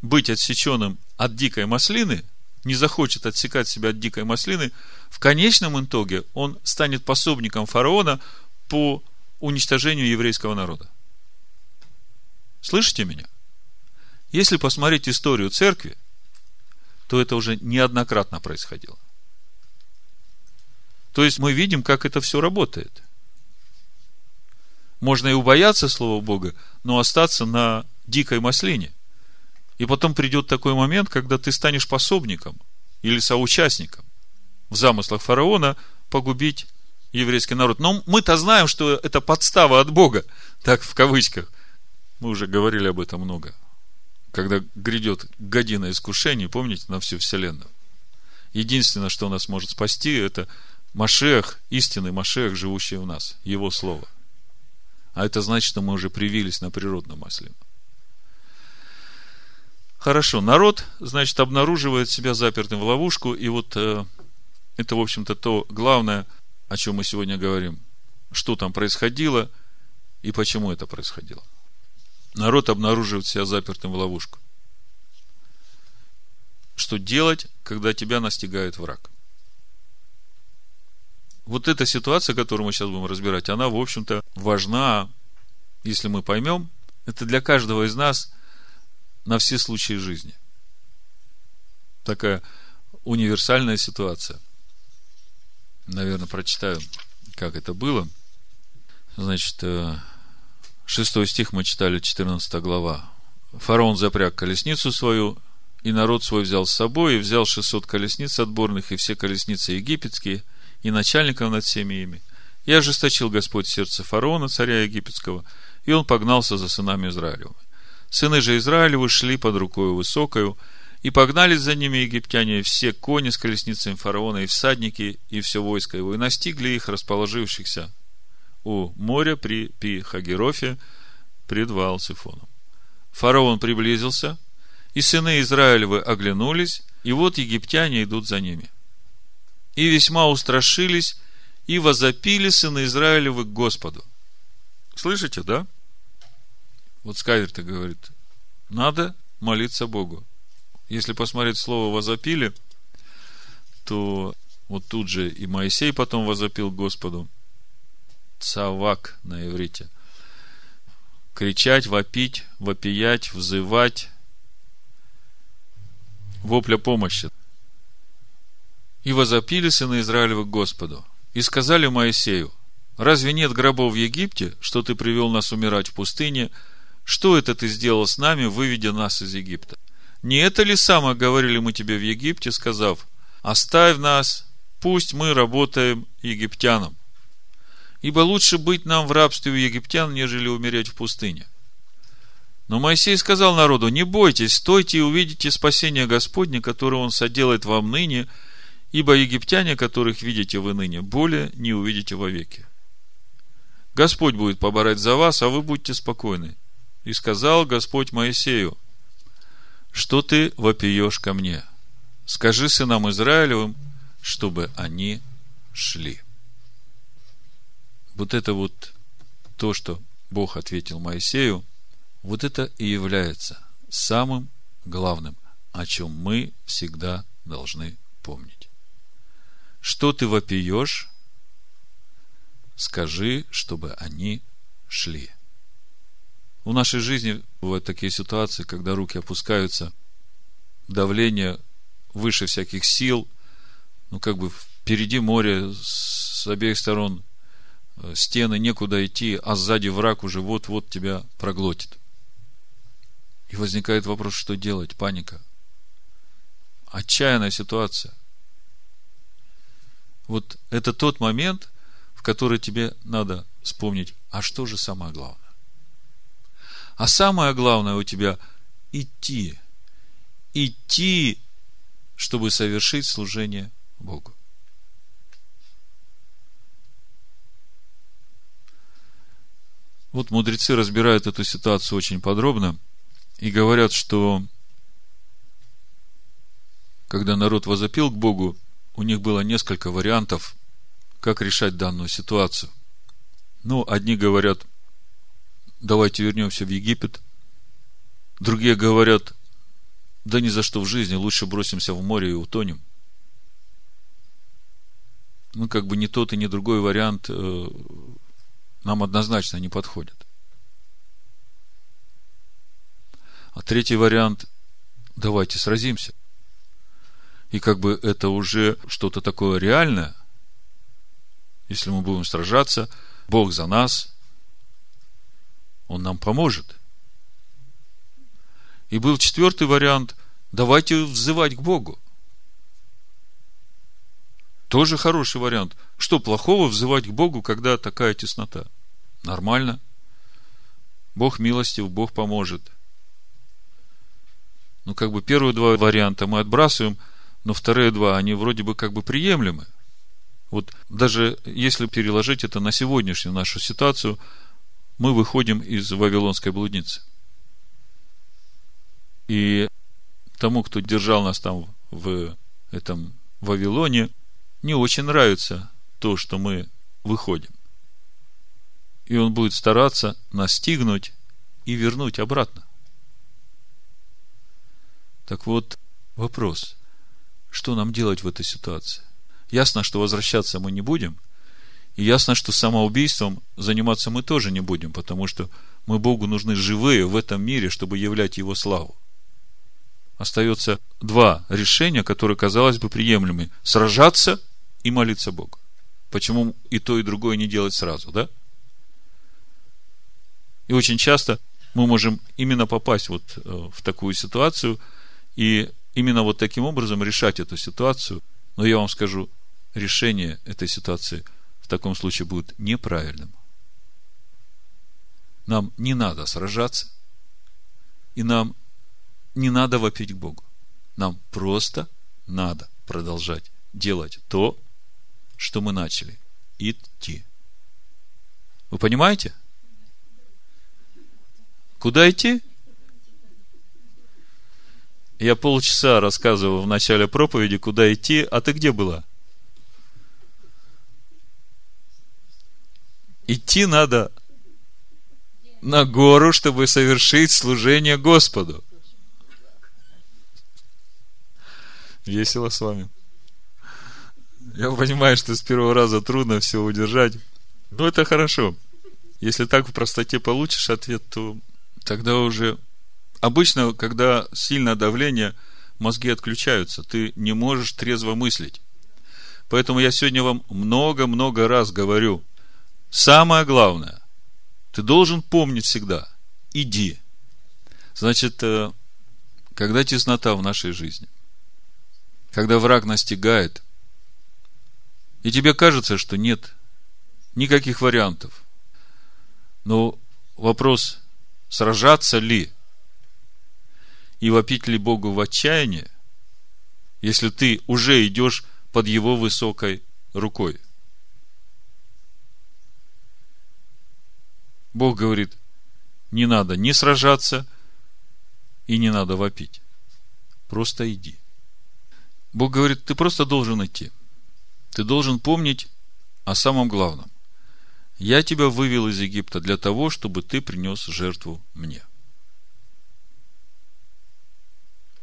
быть отсеченным от дикой маслины, не захочет отсекать себя от дикой маслины, в конечном итоге он станет пособником фараона по уничтожению еврейского народа. Слышите меня? Если посмотреть историю церкви, то это уже неоднократно происходило. То есть мы видим, как это все работает. Можно и убояться Слова Бога, но остаться на дикой маслине. И потом придет такой момент, когда ты станешь пособником или соучастником в замыслах фараона погубить еврейский народ. Но мы-то знаем, что это подстава от Бога, так в кавычках. Мы уже говорили об этом много. Когда грядет година искушений, помните, на всю вселенную. Единственное, что нас может спасти, это Машех, истинный Машех, живущий в нас, Его Слово. А это значит, что мы уже привились на природном масле. Хорошо, народ, значит, обнаруживает себя запертым в ловушку, и вот э, это, в общем-то, то главное, о чем мы сегодня говорим. Что там происходило и почему это происходило. Народ обнаруживает себя запертым в ловушку. Что делать, когда тебя настигает враг? Вот эта ситуация, которую мы сейчас будем разбирать, она, в общем-то, важна, если мы поймем, это для каждого из нас на все случаи жизни. Такая универсальная ситуация. Наверное, прочитаю, как это было. Значит, э, шестой стих мы читали, 14 глава. Фараон запряг колесницу свою, и народ свой взял с собой, и взял 600 колесниц отборных, и все колесницы египетские – и начальников над всеми ими. И ожесточил Господь сердце фараона, царя египетского, и он погнался за сынами Израилевыми. Сыны же Израилевы шли под рукою высокою, и погнались за ними египтяне все кони с колесницами фараона, и всадники, и все войско его, и настигли их, расположившихся у моря при Пи-Хагерофе, пред Ваал-Сифоном. Фараон приблизился, и сыны Израилевы оглянулись, и вот египтяне идут за ними и весьма устрашились, и возопили сыны Израилевы к Господу. Слышите, да? Вот Скайверт говорит, надо молиться Богу. Если посмотреть слово «возопили», то вот тут же и Моисей потом возопил Господу. Цавак на иврите. Кричать, вопить, вопиять, взывать. Вопля помощи. И возопили сыны Израилева к Господу. И сказали Моисею, разве нет гробов в Египте, что ты привел нас умирать в пустыне? Что это ты сделал с нами, выведя нас из Египта? Не это ли самое говорили мы тебе в Египте, сказав, оставь нас, пусть мы работаем египтянам? Ибо лучше быть нам в рабстве у египтян, нежели умереть в пустыне. Но Моисей сказал народу, не бойтесь, стойте и увидите спасение Господне, которое Он соделает вам ныне – Ибо египтяне, которых видите вы ныне, более не увидите вовеки. Господь будет поборать за вас, а вы будьте спокойны. И сказал Господь Моисею, что ты вопиешь ко мне? Скажи сынам Израилевым, чтобы они шли. Вот это вот то, что Бог ответил Моисею, вот это и является самым главным, о чем мы всегда должны помнить. Что ты вопиешь? Скажи, чтобы они шли. В нашей жизни бывают такие ситуации, когда руки опускаются, давление выше всяких сил, ну, как бы впереди море, с обеих сторон э, стены, некуда идти, а сзади враг уже вот-вот тебя проглотит. И возникает вопрос, что делать? Паника. Отчаянная ситуация. Вот это тот момент, в который тебе надо вспомнить, а что же самое главное? А самое главное у тебя идти. Идти, чтобы совершить служение Богу. Вот мудрецы разбирают эту ситуацию очень подробно и говорят, что когда народ возопил к Богу, у них было несколько вариантов, как решать данную ситуацию. Ну, одни говорят, давайте вернемся в Египет. Другие говорят, да ни за что в жизни, лучше бросимся в море и утонем. Ну, как бы ни тот и ни другой вариант э, нам однозначно не подходит. А третий вариант – давайте сразимся. И как бы это уже что-то такое реальное. Если мы будем сражаться, Бог за нас, Он нам поможет. И был четвертый вариант – давайте взывать к Богу. Тоже хороший вариант. Что плохого взывать к Богу, когда такая теснота? Нормально. Бог милостив, Бог поможет. Ну, как бы первые два варианта мы отбрасываем, но вторые два, они вроде бы как бы приемлемы. Вот даже если переложить это на сегодняшнюю нашу ситуацию, мы выходим из Вавилонской блудницы. И тому, кто держал нас там в этом Вавилоне, не очень нравится то, что мы выходим и он будет стараться настигнуть и вернуть обратно. Так вот, вопрос, что нам делать в этой ситуации? Ясно, что возвращаться мы не будем, и ясно, что самоубийством заниматься мы тоже не будем, потому что мы Богу нужны живые в этом мире, чтобы являть Его славу. Остается два решения, которые, казалось бы, приемлемы. Сражаться и молиться Богу. Почему и то, и другое не делать сразу, да? И очень часто мы можем именно попасть вот э, в такую ситуацию и именно вот таким образом решать эту ситуацию. Но я вам скажу, решение этой ситуации в таком случае будет неправильным. Нам не надо сражаться, и нам не надо вопить к Богу. Нам просто надо продолжать делать то, что мы начали. Идти. Вы понимаете? Куда идти? Я полчаса рассказывал в начале проповеди, куда идти, а ты где была? Идти надо на гору, чтобы совершить служение Господу. Весело с вами. Я понимаю, что с первого раза трудно все удержать. Но это хорошо. Если так в простоте получишь ответ, то тогда уже... Обычно, когда сильное давление, мозги отключаются. Ты не можешь трезво мыслить. Поэтому я сегодня вам много-много раз говорю. Самое главное, ты должен помнить всегда. Иди. Значит, э, когда теснота в нашей жизни, когда враг настигает, и тебе кажется, что нет никаких вариантов. Но вопрос, сражаться ли и вопить ли Богу в отчаянии, если ты уже идешь под Его высокой рукой. Бог говорит, не надо ни сражаться, и не надо вопить. Просто иди. Бог говорит, ты просто должен идти. Ты должен помнить о самом главном. Я тебя вывел из Египта для того, чтобы ты принес жертву мне.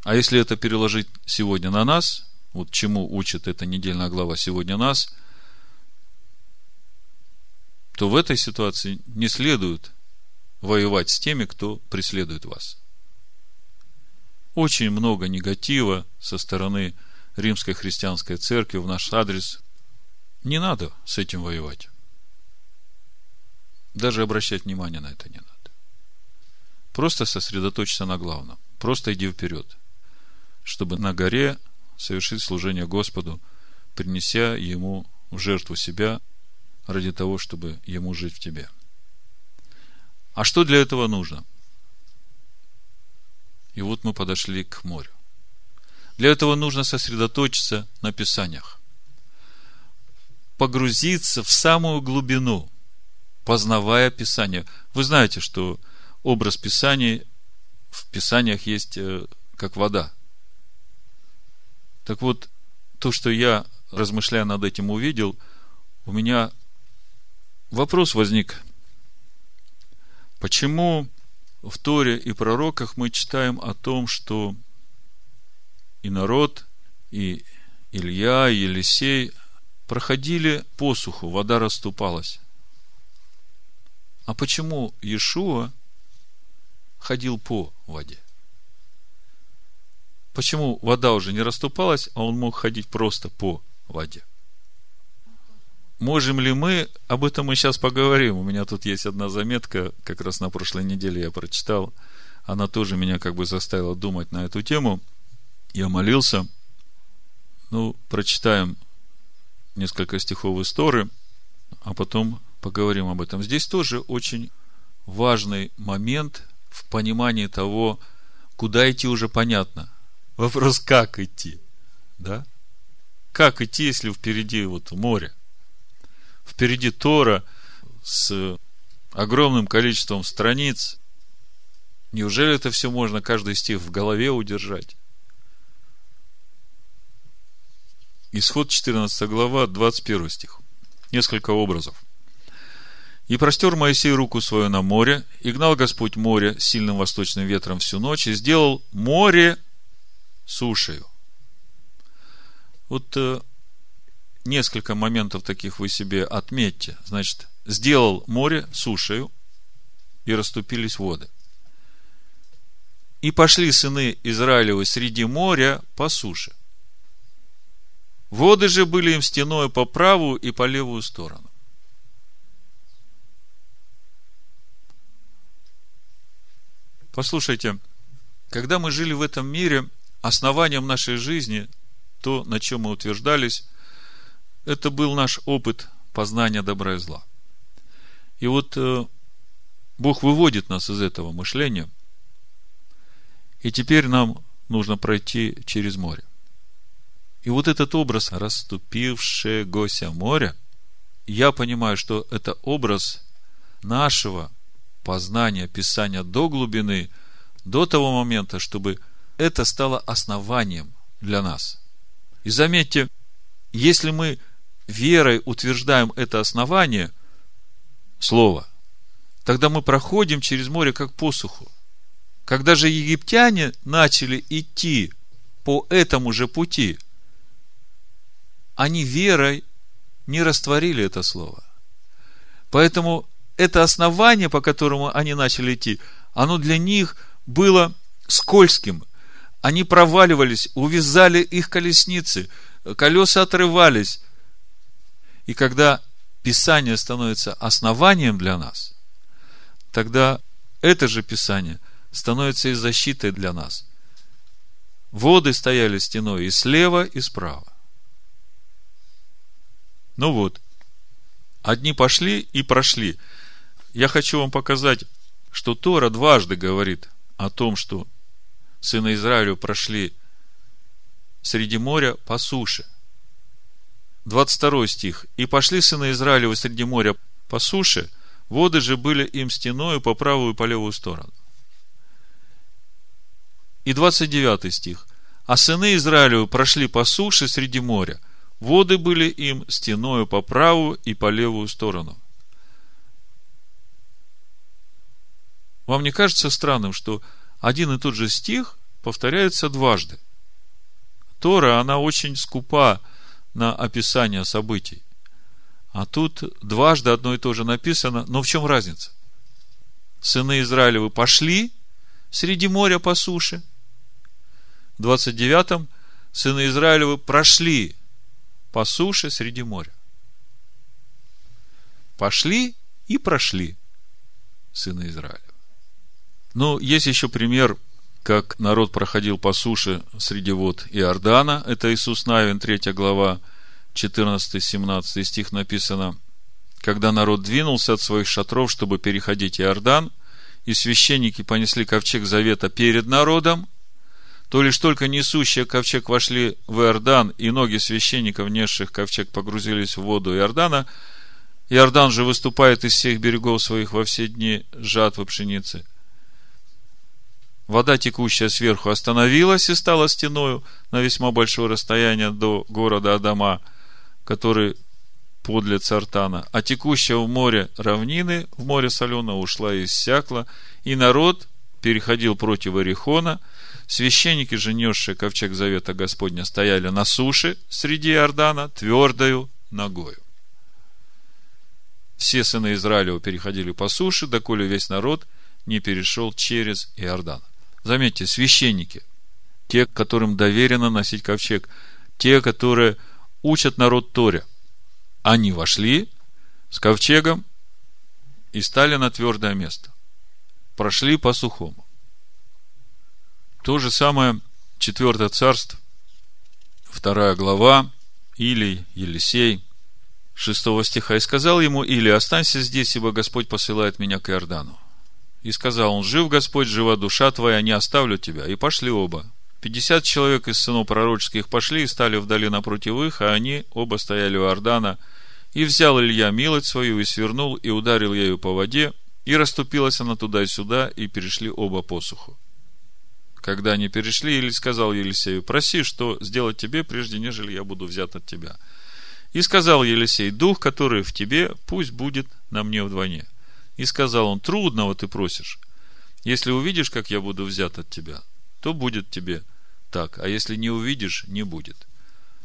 А если это переложить сегодня на нас, вот чему учит эта недельная глава сегодня нас, то в этой ситуации не следует воевать с теми, кто преследует вас. Очень много негатива со стороны Римской христианской церкви в наш адрес. Не надо с этим воевать. Даже обращать внимание на это не надо. Просто сосредоточься на главном. Просто иди вперед. Чтобы на горе совершить служение Господу, принеся Ему в жертву себя ради того, чтобы Ему жить в тебе. А что для этого нужно? И вот мы подошли к морю. Для этого нужно сосредоточиться на Писаниях. Погрузиться в самую глубину, познавая Писание. Вы знаете, что образ Писания в Писаниях есть э, как вода. Так вот, то, что я, размышляя над этим, увидел, у меня вопрос возник. Почему в Торе и пророках мы читаем о том, что и народ, и Илья, и Елисей проходили посуху, вода расступалась. А почему Иешуа ходил по воде? Почему вода уже не расступалась, а он мог ходить просто по воде? Можем ли мы, об этом мы сейчас поговорим. У меня тут есть одна заметка, как раз на прошлой неделе я прочитал. Она тоже меня как бы заставила думать на эту тему. Я молился. Ну, прочитаем несколько стихов из Торы, а потом поговорим об этом. Здесь тоже очень важный момент в понимании того, куда идти уже понятно. Вопрос, как идти. Да? Как идти, если впереди вот море? впереди Тора с огромным количеством страниц. Неужели это все можно каждый стих в голове удержать? Исход 14 глава, 21 стих. Несколько образов. «И простер Моисей руку свою на море, и гнал Господь море сильным восточным ветром всю ночь, и сделал море сушею». Вот э, несколько моментов таких вы себе отметьте. Значит, сделал море сушею, и расступились воды. И пошли сыны Израилевы среди моря по суше. Воды же были им стеной по правую и по левую сторону. Послушайте, когда мы жили в этом мире, основанием нашей жизни, то, на чем мы утверждались, это был наш опыт познания добра и зла. И вот э, Бог выводит нас из этого мышления, и теперь нам нужно пройти через море. И вот этот образ расступившегося моря, я понимаю, что это образ нашего познания Писания до глубины, до того момента, чтобы это стало основанием для нас. И заметьте, если мы верой утверждаем это основание, слово, тогда мы проходим через море как посуху. Когда же египтяне начали идти по этому же пути, они верой не растворили это слово. Поэтому это основание, по которому они начали идти, оно для них было скользким. Они проваливались, увязали их колесницы, колеса отрывались, и когда Писание становится основанием для нас, тогда это же Писание становится и защитой для нас. Воды стояли стеной и слева, и справа. Ну вот, одни пошли и прошли. Я хочу вам показать, что Тора дважды говорит о том, что сыны Израилю прошли среди моря по суше. 22 стих. «И пошли сыны Израилева среди моря по суше, воды же были им стеною по правую и по левую сторону». И 29 стих. «А сыны Израилевы прошли по суше среди моря, воды были им стеною по правую и по левую сторону». Вам не кажется странным, что один и тот же стих повторяется дважды? Тора, она очень скупа на описание событий. А тут дважды одно и то же написано, но в чем разница? сыны Израилевы пошли среди моря по суше. В 29 сыны Израилевы прошли по суше среди моря. Пошли и прошли сыны Израиля. Ну, есть еще пример, как народ проходил по суше среди вод Иордана. Это Иисус Навин, 3 глава, 14-17 стих написано. Когда народ двинулся от своих шатров, чтобы переходить Иордан, и священники понесли ковчег завета перед народом, то лишь только несущие ковчег вошли в Иордан, и ноги священников, несших ковчег, погрузились в воду Иордана, Иордан же выступает из всех берегов своих во все дни жатвы пшеницы. Вода, текущая сверху, остановилась и стала стеною на весьма большое расстояние до города Адама, который подле Цартана, а текущая в море равнины, в море соленое, ушла и иссякла, и народ переходил против Орехона, священники, же несшие ковчег завета Господня, стояли на суше среди Иордана твердою ногою. Все сыны Израилева переходили по суше, доколе весь народ не перешел через Иордан. Заметьте, священники, те, которым доверено носить ковчег, те, которые учат народ Торе, они вошли с ковчегом и стали на твердое место. Прошли по сухому. То же самое четвертое царство, вторая глава, Илий, Елисей, шестого стиха. «И сказал ему Или, останься здесь, ибо Господь посылает меня к Иордану. И сказал он, жив Господь, жива душа твоя, не оставлю тебя. И пошли оба. Пятьдесят человек из сынов пророческих пошли и стали вдали напротив их, а они оба стояли у Иордана. И взял Илья милость свою, и свернул, и ударил ею по воде, и расступилась она туда и сюда, и перешли оба посуху. Когда они перешли, Или сказал Елисею, проси, что сделать тебе, прежде нежели я буду взят от тебя. И сказал Елисей, дух, который в тебе, пусть будет на мне вдвойне. И сказал он, трудного ты просишь. Если увидишь, как я буду взят от тебя, то будет тебе так, а если не увидишь, не будет.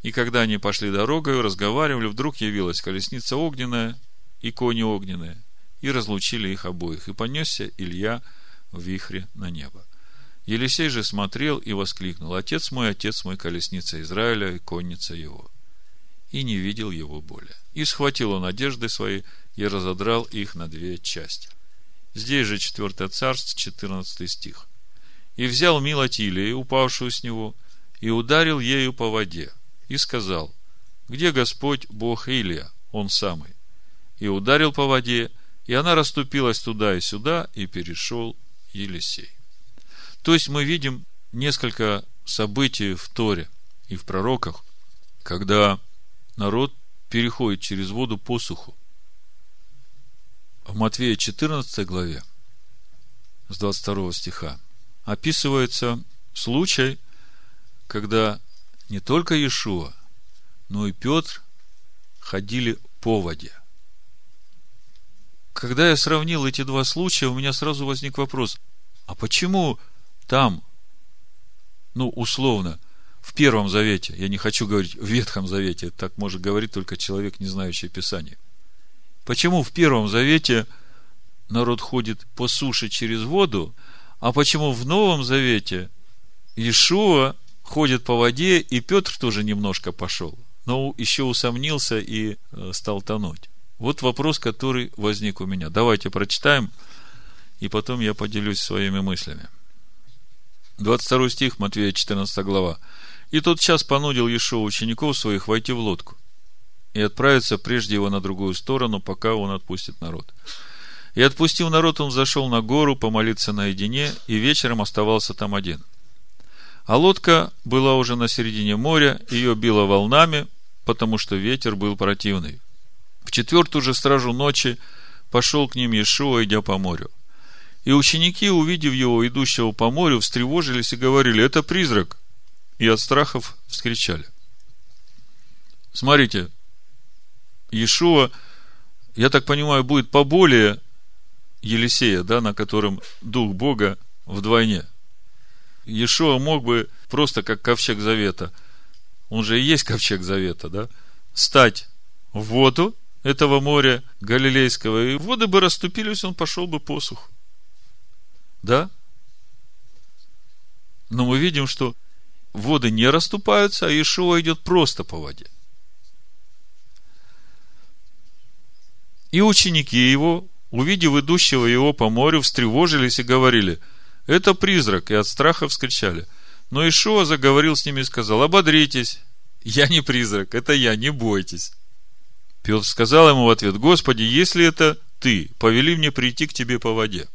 И когда они пошли дорогой, разговаривали, вдруг явилась колесница огненная и кони огненные, и разлучили их обоих, и понесся Илья в вихре на небо. Елисей же смотрел и воскликнул, «Отец мой, отец мой, колесница Израиля и конница его!» И не видел его более. И схватил он одежды свои и разодрал их на две части. Здесь же 4 царство, 14 стих. И взял милость Илии, упавшую с него, и ударил ею по воде, и сказал, где Господь Бог Илия, он самый? И ударил по воде, и она расступилась туда и сюда, и перешел Елисей. То есть мы видим несколько событий в Торе и в пророках, когда народ переходит через воду по суху в Матвея 14 главе, с 22 стиха, описывается случай, когда не только Иешуа, но и Петр ходили по воде. Когда я сравнил эти два случая, у меня сразу возник вопрос, а почему там, ну, условно, в Первом Завете, я не хочу говорить в Ветхом Завете, так может говорить только человек, не знающий Писания – Почему в Первом Завете народ ходит по суше через воду, а почему в Новом Завете Иешуа ходит по воде, и Петр тоже немножко пошел, но еще усомнился и э, стал тонуть. Вот вопрос, который возник у меня. Давайте прочитаем, и потом я поделюсь своими мыслями. 22 стих, Матвея 14 глава. «И тот час понудил Иешуа учеников своих войти в лодку, и отправиться прежде его на другую сторону, пока он отпустит народ. И отпустив народ, он зашел на гору помолиться наедине, и вечером оставался там один. А лодка была уже на середине моря, ее било волнами, потому что ветер был противный. В четвертую же стражу ночи пошел к ним Иешуа, идя по морю. И ученики, увидев его, идущего по морю, встревожились и говорили, это призрак. И от страхов вскричали. Смотрите, Иешуа, я так понимаю, будет поболее Елисея, да, на котором Дух Бога вдвойне. Иешуа мог бы просто как ковчег завета, он же и есть ковчег завета, да, стать в воду этого моря Галилейского, и воды бы расступились, он пошел бы по суху. Да? Но мы видим, что воды не расступаются, а Ишуа идет просто по воде. И ученики его, увидев идущего его по морю, встревожились и говорили, это призрак, и от страха вскричали. Но Ишуа заговорил с ними и сказал, ободритесь, я не призрак, это я, не бойтесь. Петр сказал ему в ответ, Господи, если это ты, повели мне прийти к тебе по воде.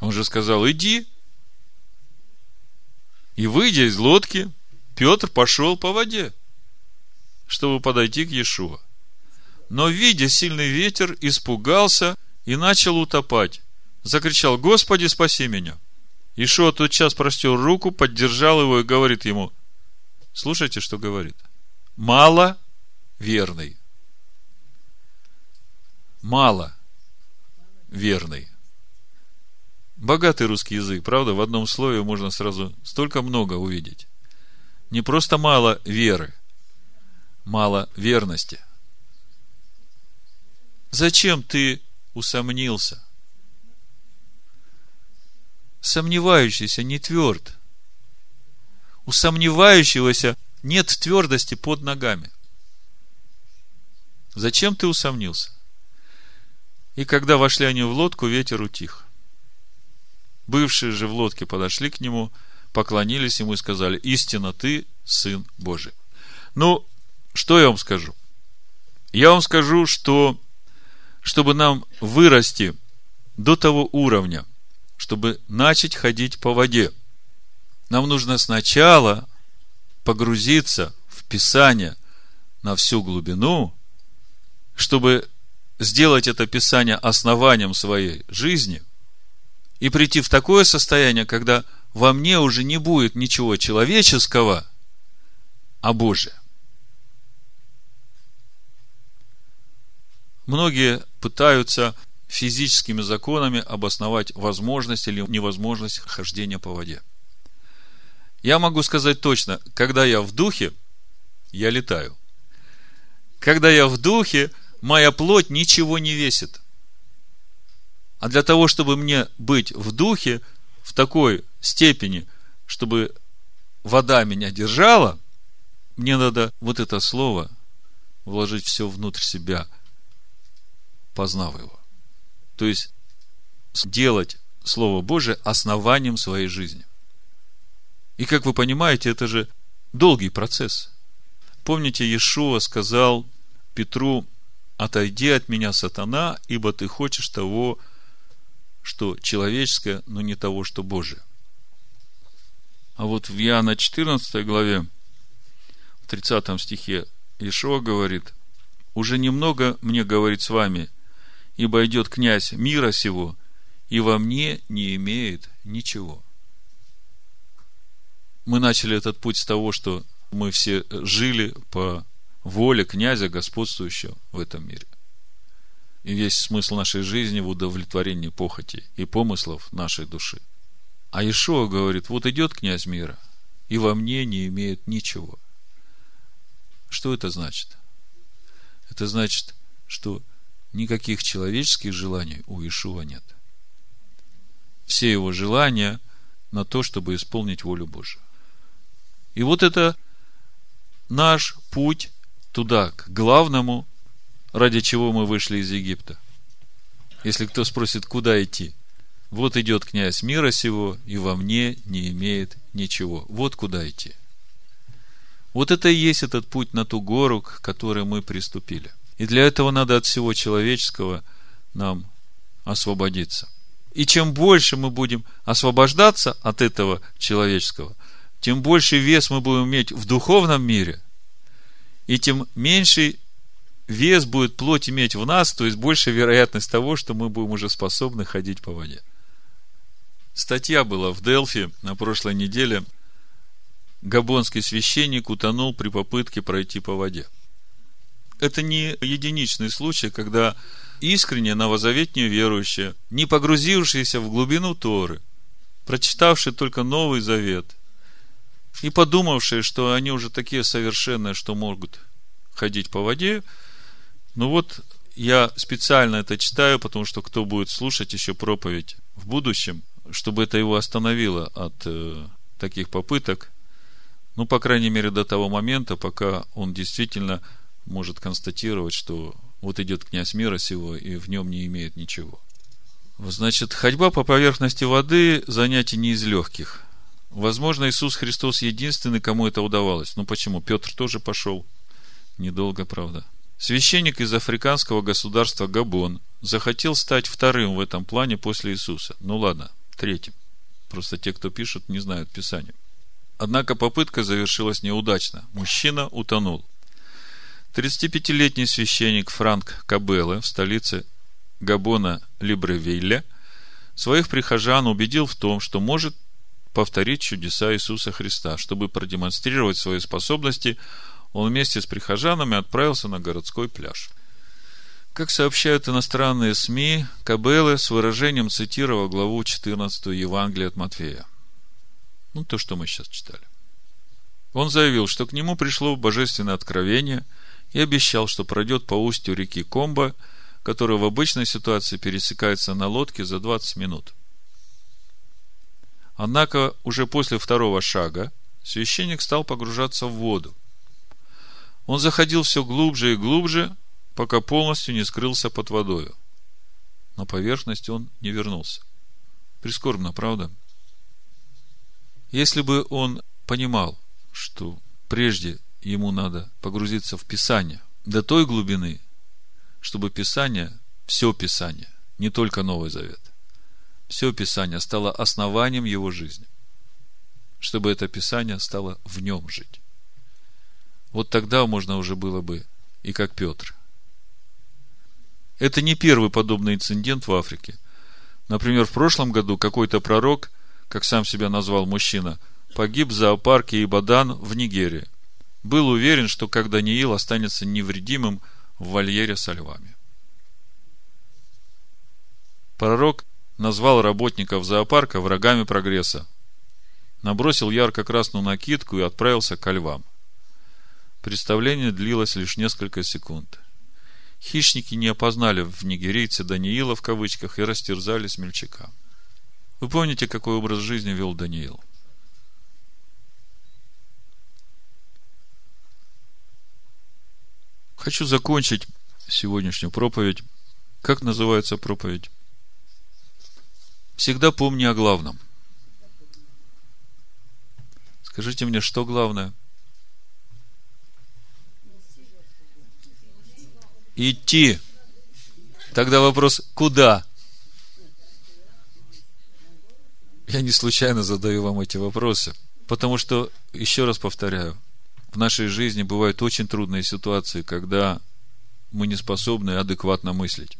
Он же сказал, иди. И выйдя из лодки, Петр пошел по воде, чтобы подойти к Иешуа. Но, видя сильный ветер, испугался и начал утопать. Закричал, Господи, спаси меня. Ишуа тотчас простер руку, поддержал его и говорит ему, слушайте, что говорит. Мало верный. Мало верный. Богатый русский язык, правда? В одном слове можно сразу столько много увидеть. Не просто мало веры, мало верности. Зачем ты усомнился? Сомневающийся не тверд. У сомневающегося нет твердости под ногами. Зачем ты усомнился? И когда вошли они в лодку, ветер утих. Бывшие же в лодке подошли к нему, поклонились ему и сказали, истинно ты Сын Божий. Ну, что я вам скажу? Я вам скажу, что чтобы нам вырасти до того уровня, чтобы начать ходить по воде, нам нужно сначала погрузиться в Писание на всю глубину, чтобы сделать это Писание основанием своей жизни и прийти в такое состояние, когда во мне уже не будет ничего человеческого, а Божие. Многие пытаются физическими законами обосновать возможность или невозможность хождения по воде. Я могу сказать точно, когда я в духе, я летаю. Когда я в духе, моя плоть ничего не весит. А для того, чтобы мне быть в духе в такой степени, чтобы вода меня держала, мне надо вот это слово вложить все внутрь себя – познав его. То есть, делать Слово Божие основанием своей жизни. И, как вы понимаете, это же долгий процесс. Помните, Иешуа сказал Петру, отойди от меня, сатана, ибо ты хочешь того, что человеческое, но не того, что Божие. А вот в Иоанна 14 главе, в 30 стихе, Иешуа говорит, уже немного мне говорить с вами, ибо идет князь мира сего, и во мне не имеет ничего. Мы начали этот путь с того, что мы все жили по воле князя, господствующего в этом мире. И весь смысл нашей жизни в удовлетворении похоти и помыслов нашей души. А Ишуа говорит, вот идет князь мира, и во мне не имеет ничего. Что это значит? Это значит, что никаких человеческих желаний у Ишуа нет. Все его желания на то, чтобы исполнить волю Божию. И вот это наш путь туда, к главному, ради чего мы вышли из Египта. Если кто спросит, куда идти, вот идет князь мира сего, и во мне не имеет ничего. Вот куда идти. Вот это и есть этот путь на ту гору, к которой мы приступили – и для этого надо от всего человеческого нам освободиться. И чем больше мы будем освобождаться от этого человеческого, тем больше вес мы будем иметь в духовном мире, и тем меньший вес будет плоть иметь в нас, то есть больше вероятность того, что мы будем уже способны ходить по воде. Статья была в Делфи на прошлой неделе. Габонский священник утонул при попытке пройти по воде это не единичный случай, когда искренне новозаветнее верующие, не погрузившиеся в глубину Торы, прочитавшие только Новый Завет и подумавшие, что они уже такие совершенные, что могут ходить по воде, ну вот я специально это читаю, потому что кто будет слушать еще проповедь в будущем, чтобы это его остановило от э, таких попыток, ну, по крайней мере, до того момента, пока он действительно может констатировать, что вот идет князь мира сего, и в нем не имеет ничего. Значит, ходьба по поверхности воды – занятие не из легких. Возможно, Иисус Христос единственный, кому это удавалось. Ну почему? Петр тоже пошел. Недолго, правда. Священник из африканского государства Габон захотел стать вторым в этом плане после Иисуса. Ну ладно, третьим. Просто те, кто пишут, не знают Писания. Однако попытка завершилась неудачно. Мужчина утонул. 35-летний священник Франк Кабелле в столице Габона Либревилля своих прихожан убедил в том, что может повторить чудеса Иисуса Христа. Чтобы продемонстрировать свои способности, он вместе с прихожанами отправился на городской пляж. Как сообщают иностранные СМИ, Кабелы с выражением цитировал главу 14 Евангелия от Матфея. Ну, то, что мы сейчас читали. Он заявил, что к нему пришло божественное откровение и обещал, что пройдет по устью реки Комба, которая в обычной ситуации пересекается на лодке за 20 минут. Однако уже после второго шага священник стал погружаться в воду. Он заходил все глубже и глубже, пока полностью не скрылся под водою. На поверхность он не вернулся. Прискорбно, правда? Если бы он понимал, что прежде ему надо погрузиться в Писание до той глубины, чтобы Писание, все Писание, не только Новый Завет, все Писание стало основанием его жизни, чтобы это Писание стало в нем жить. Вот тогда можно уже было бы и как Петр, это не первый подобный инцидент в Африке. Например, в прошлом году какой-то пророк, как сам себя назвал мужчина, погиб в зоопарке Ибадан в Нигерии. Был уверен, что как Даниил останется невредимым в вольере со львами. Пророк назвал работников зоопарка врагами прогресса, набросил ярко-красную накидку и отправился ко львам. Представление длилось лишь несколько секунд – Хищники не опознали в нигерийце Даниила в кавычках и растерзали смельчака. Вы помните, какой образ жизни вел Даниил? Хочу закончить сегодняшнюю проповедь. Как называется проповедь? Всегда помни о главном. Скажите мне, что главное – идти. Тогда вопрос, куда? Я не случайно задаю вам эти вопросы, потому что, еще раз повторяю, в нашей жизни бывают очень трудные ситуации, когда мы не способны адекватно мыслить.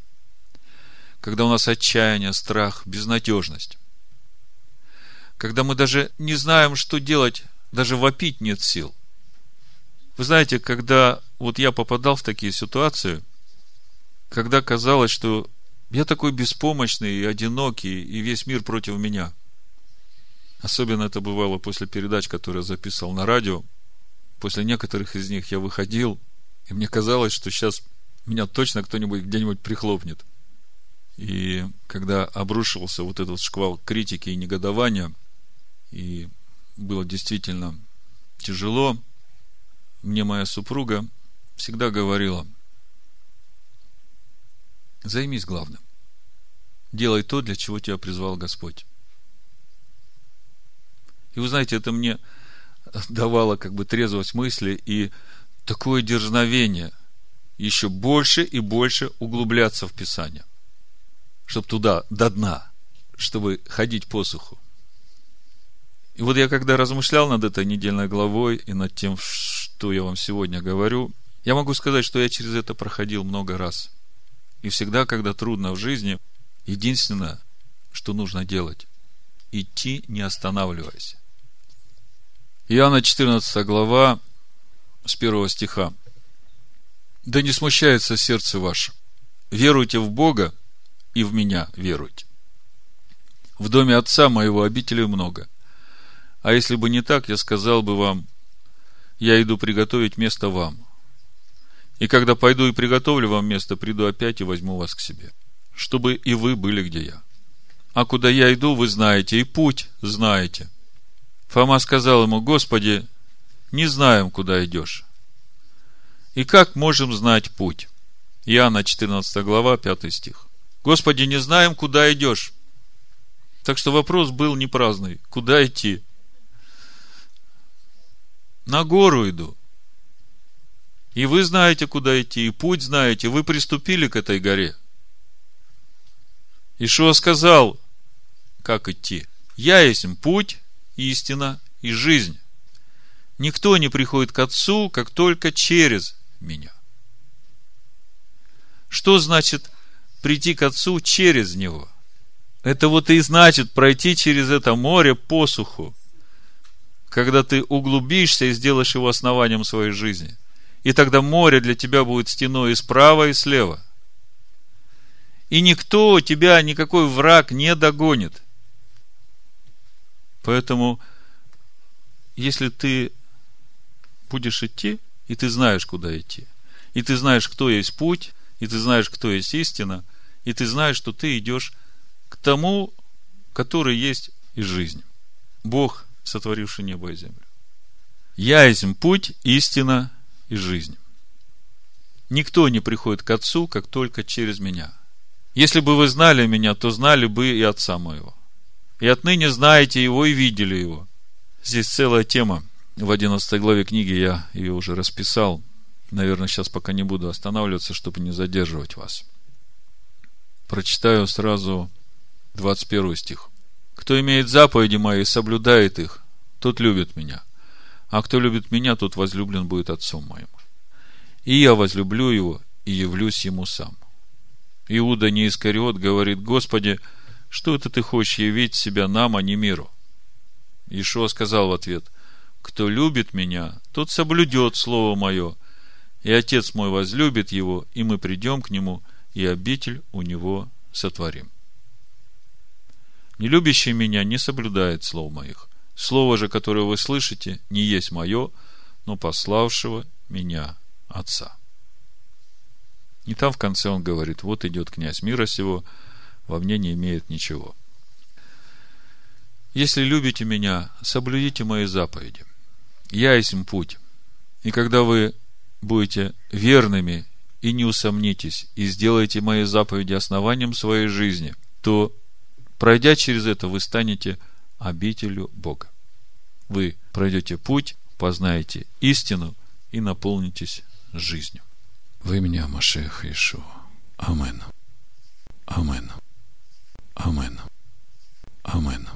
Когда у нас отчаяние, страх, безнадежность. Когда мы даже не знаем, что делать, даже вопить нет сил. Вы знаете, когда вот я попадал в такие ситуации, когда казалось, что я такой беспомощный и одинокий, и весь мир против меня. Особенно это бывало после передач, которые я записывал на радио. После некоторых из них я выходил, и мне казалось, что сейчас меня точно кто-нибудь где-нибудь прихлопнет. И когда обрушивался вот этот шквал критики и негодования, и было действительно тяжело, мне моя супруга всегда говорила, займись главным. Делай то, для чего тебя призвал Господь. И вы знаете, это мне давало как бы трезвость мысли и такое дерзновение еще больше и больше углубляться в Писание. Чтобы туда, до дна, чтобы ходить по суху. И вот я когда размышлял над этой недельной главой и над тем, что я вам сегодня говорю, я могу сказать, что я через это проходил много раз. И всегда, когда трудно в жизни, единственное, что нужно делать, идти не останавливаясь. Иоанна 14 глава с первого стиха. Да не смущается сердце ваше. Веруйте в Бога и в меня веруйте. В доме отца моего обителей много. А если бы не так, я сказал бы вам, я иду приготовить место вам. И когда пойду и приготовлю вам место, приду опять и возьму вас к себе, чтобы и вы были, где я. А куда я иду, вы знаете, и путь знаете. Фома сказал ему, Господи, не знаем, куда идешь. И как можем знать путь? Иоанна 14 глава, 5 стих. Господи, не знаем, куда идешь. Так что вопрос был не праздный. Куда идти? На гору иду. И вы знаете, куда идти, и путь знаете. Вы приступили к этой горе. Ишуа сказал, как идти. Я есть путь, истина и жизнь. Никто не приходит к Отцу, как только через меня. Что значит прийти к Отцу через Него? Это вот и значит пройти через это море посуху, когда ты углубишься и сделаешь его основанием своей жизни. И тогда море для тебя будет стеной и справа, и слева. И никто тебя, никакой враг не догонит. Поэтому, если ты будешь идти, и ты знаешь, куда идти, и ты знаешь, кто есть путь, и ты знаешь, кто есть истина, и ты знаешь, что ты идешь к тому, который есть из жизни. Бог, сотворивший небо и землю. Я есть путь, истина и жизнь. Никто не приходит к Отцу, как только через меня. Если бы вы знали меня, то знали бы и Отца моего. И отныне знаете его и видели его. Здесь целая тема. В 11 главе книги я ее уже расписал. Наверное, сейчас пока не буду останавливаться, чтобы не задерживать вас. Прочитаю сразу 21 стих. Кто имеет заповеди мои и соблюдает их, тот любит меня. А кто любит меня, тот возлюблен будет отцом моим. И я возлюблю его и явлюсь ему сам. Иуда не Искариот говорит, Господи, что это ты хочешь явить себя нам, а не миру? Ишуа сказал в ответ, кто любит меня, тот соблюдет слово мое, и Отец мой возлюбит его, и мы придем к нему, и обитель у него сотворим. Не любящий меня не соблюдает слов моих. Слово же, которое вы слышите, не есть мое, но пославшего меня Отца. И там в конце он говорит, вот идет князь мира сего, во мне не имеет ничего. Если любите меня, соблюдите мои заповеди. Я есть путь. И когда вы будете верными и не усомнитесь, и сделаете мои заповеди основанием своей жизни, то, пройдя через это, вы станете обителю Бога. Вы пройдете путь, познаете истину и наполнитесь жизнью. Вы меня, Машех Иешуа. Амен. Амен. Амен. Амен.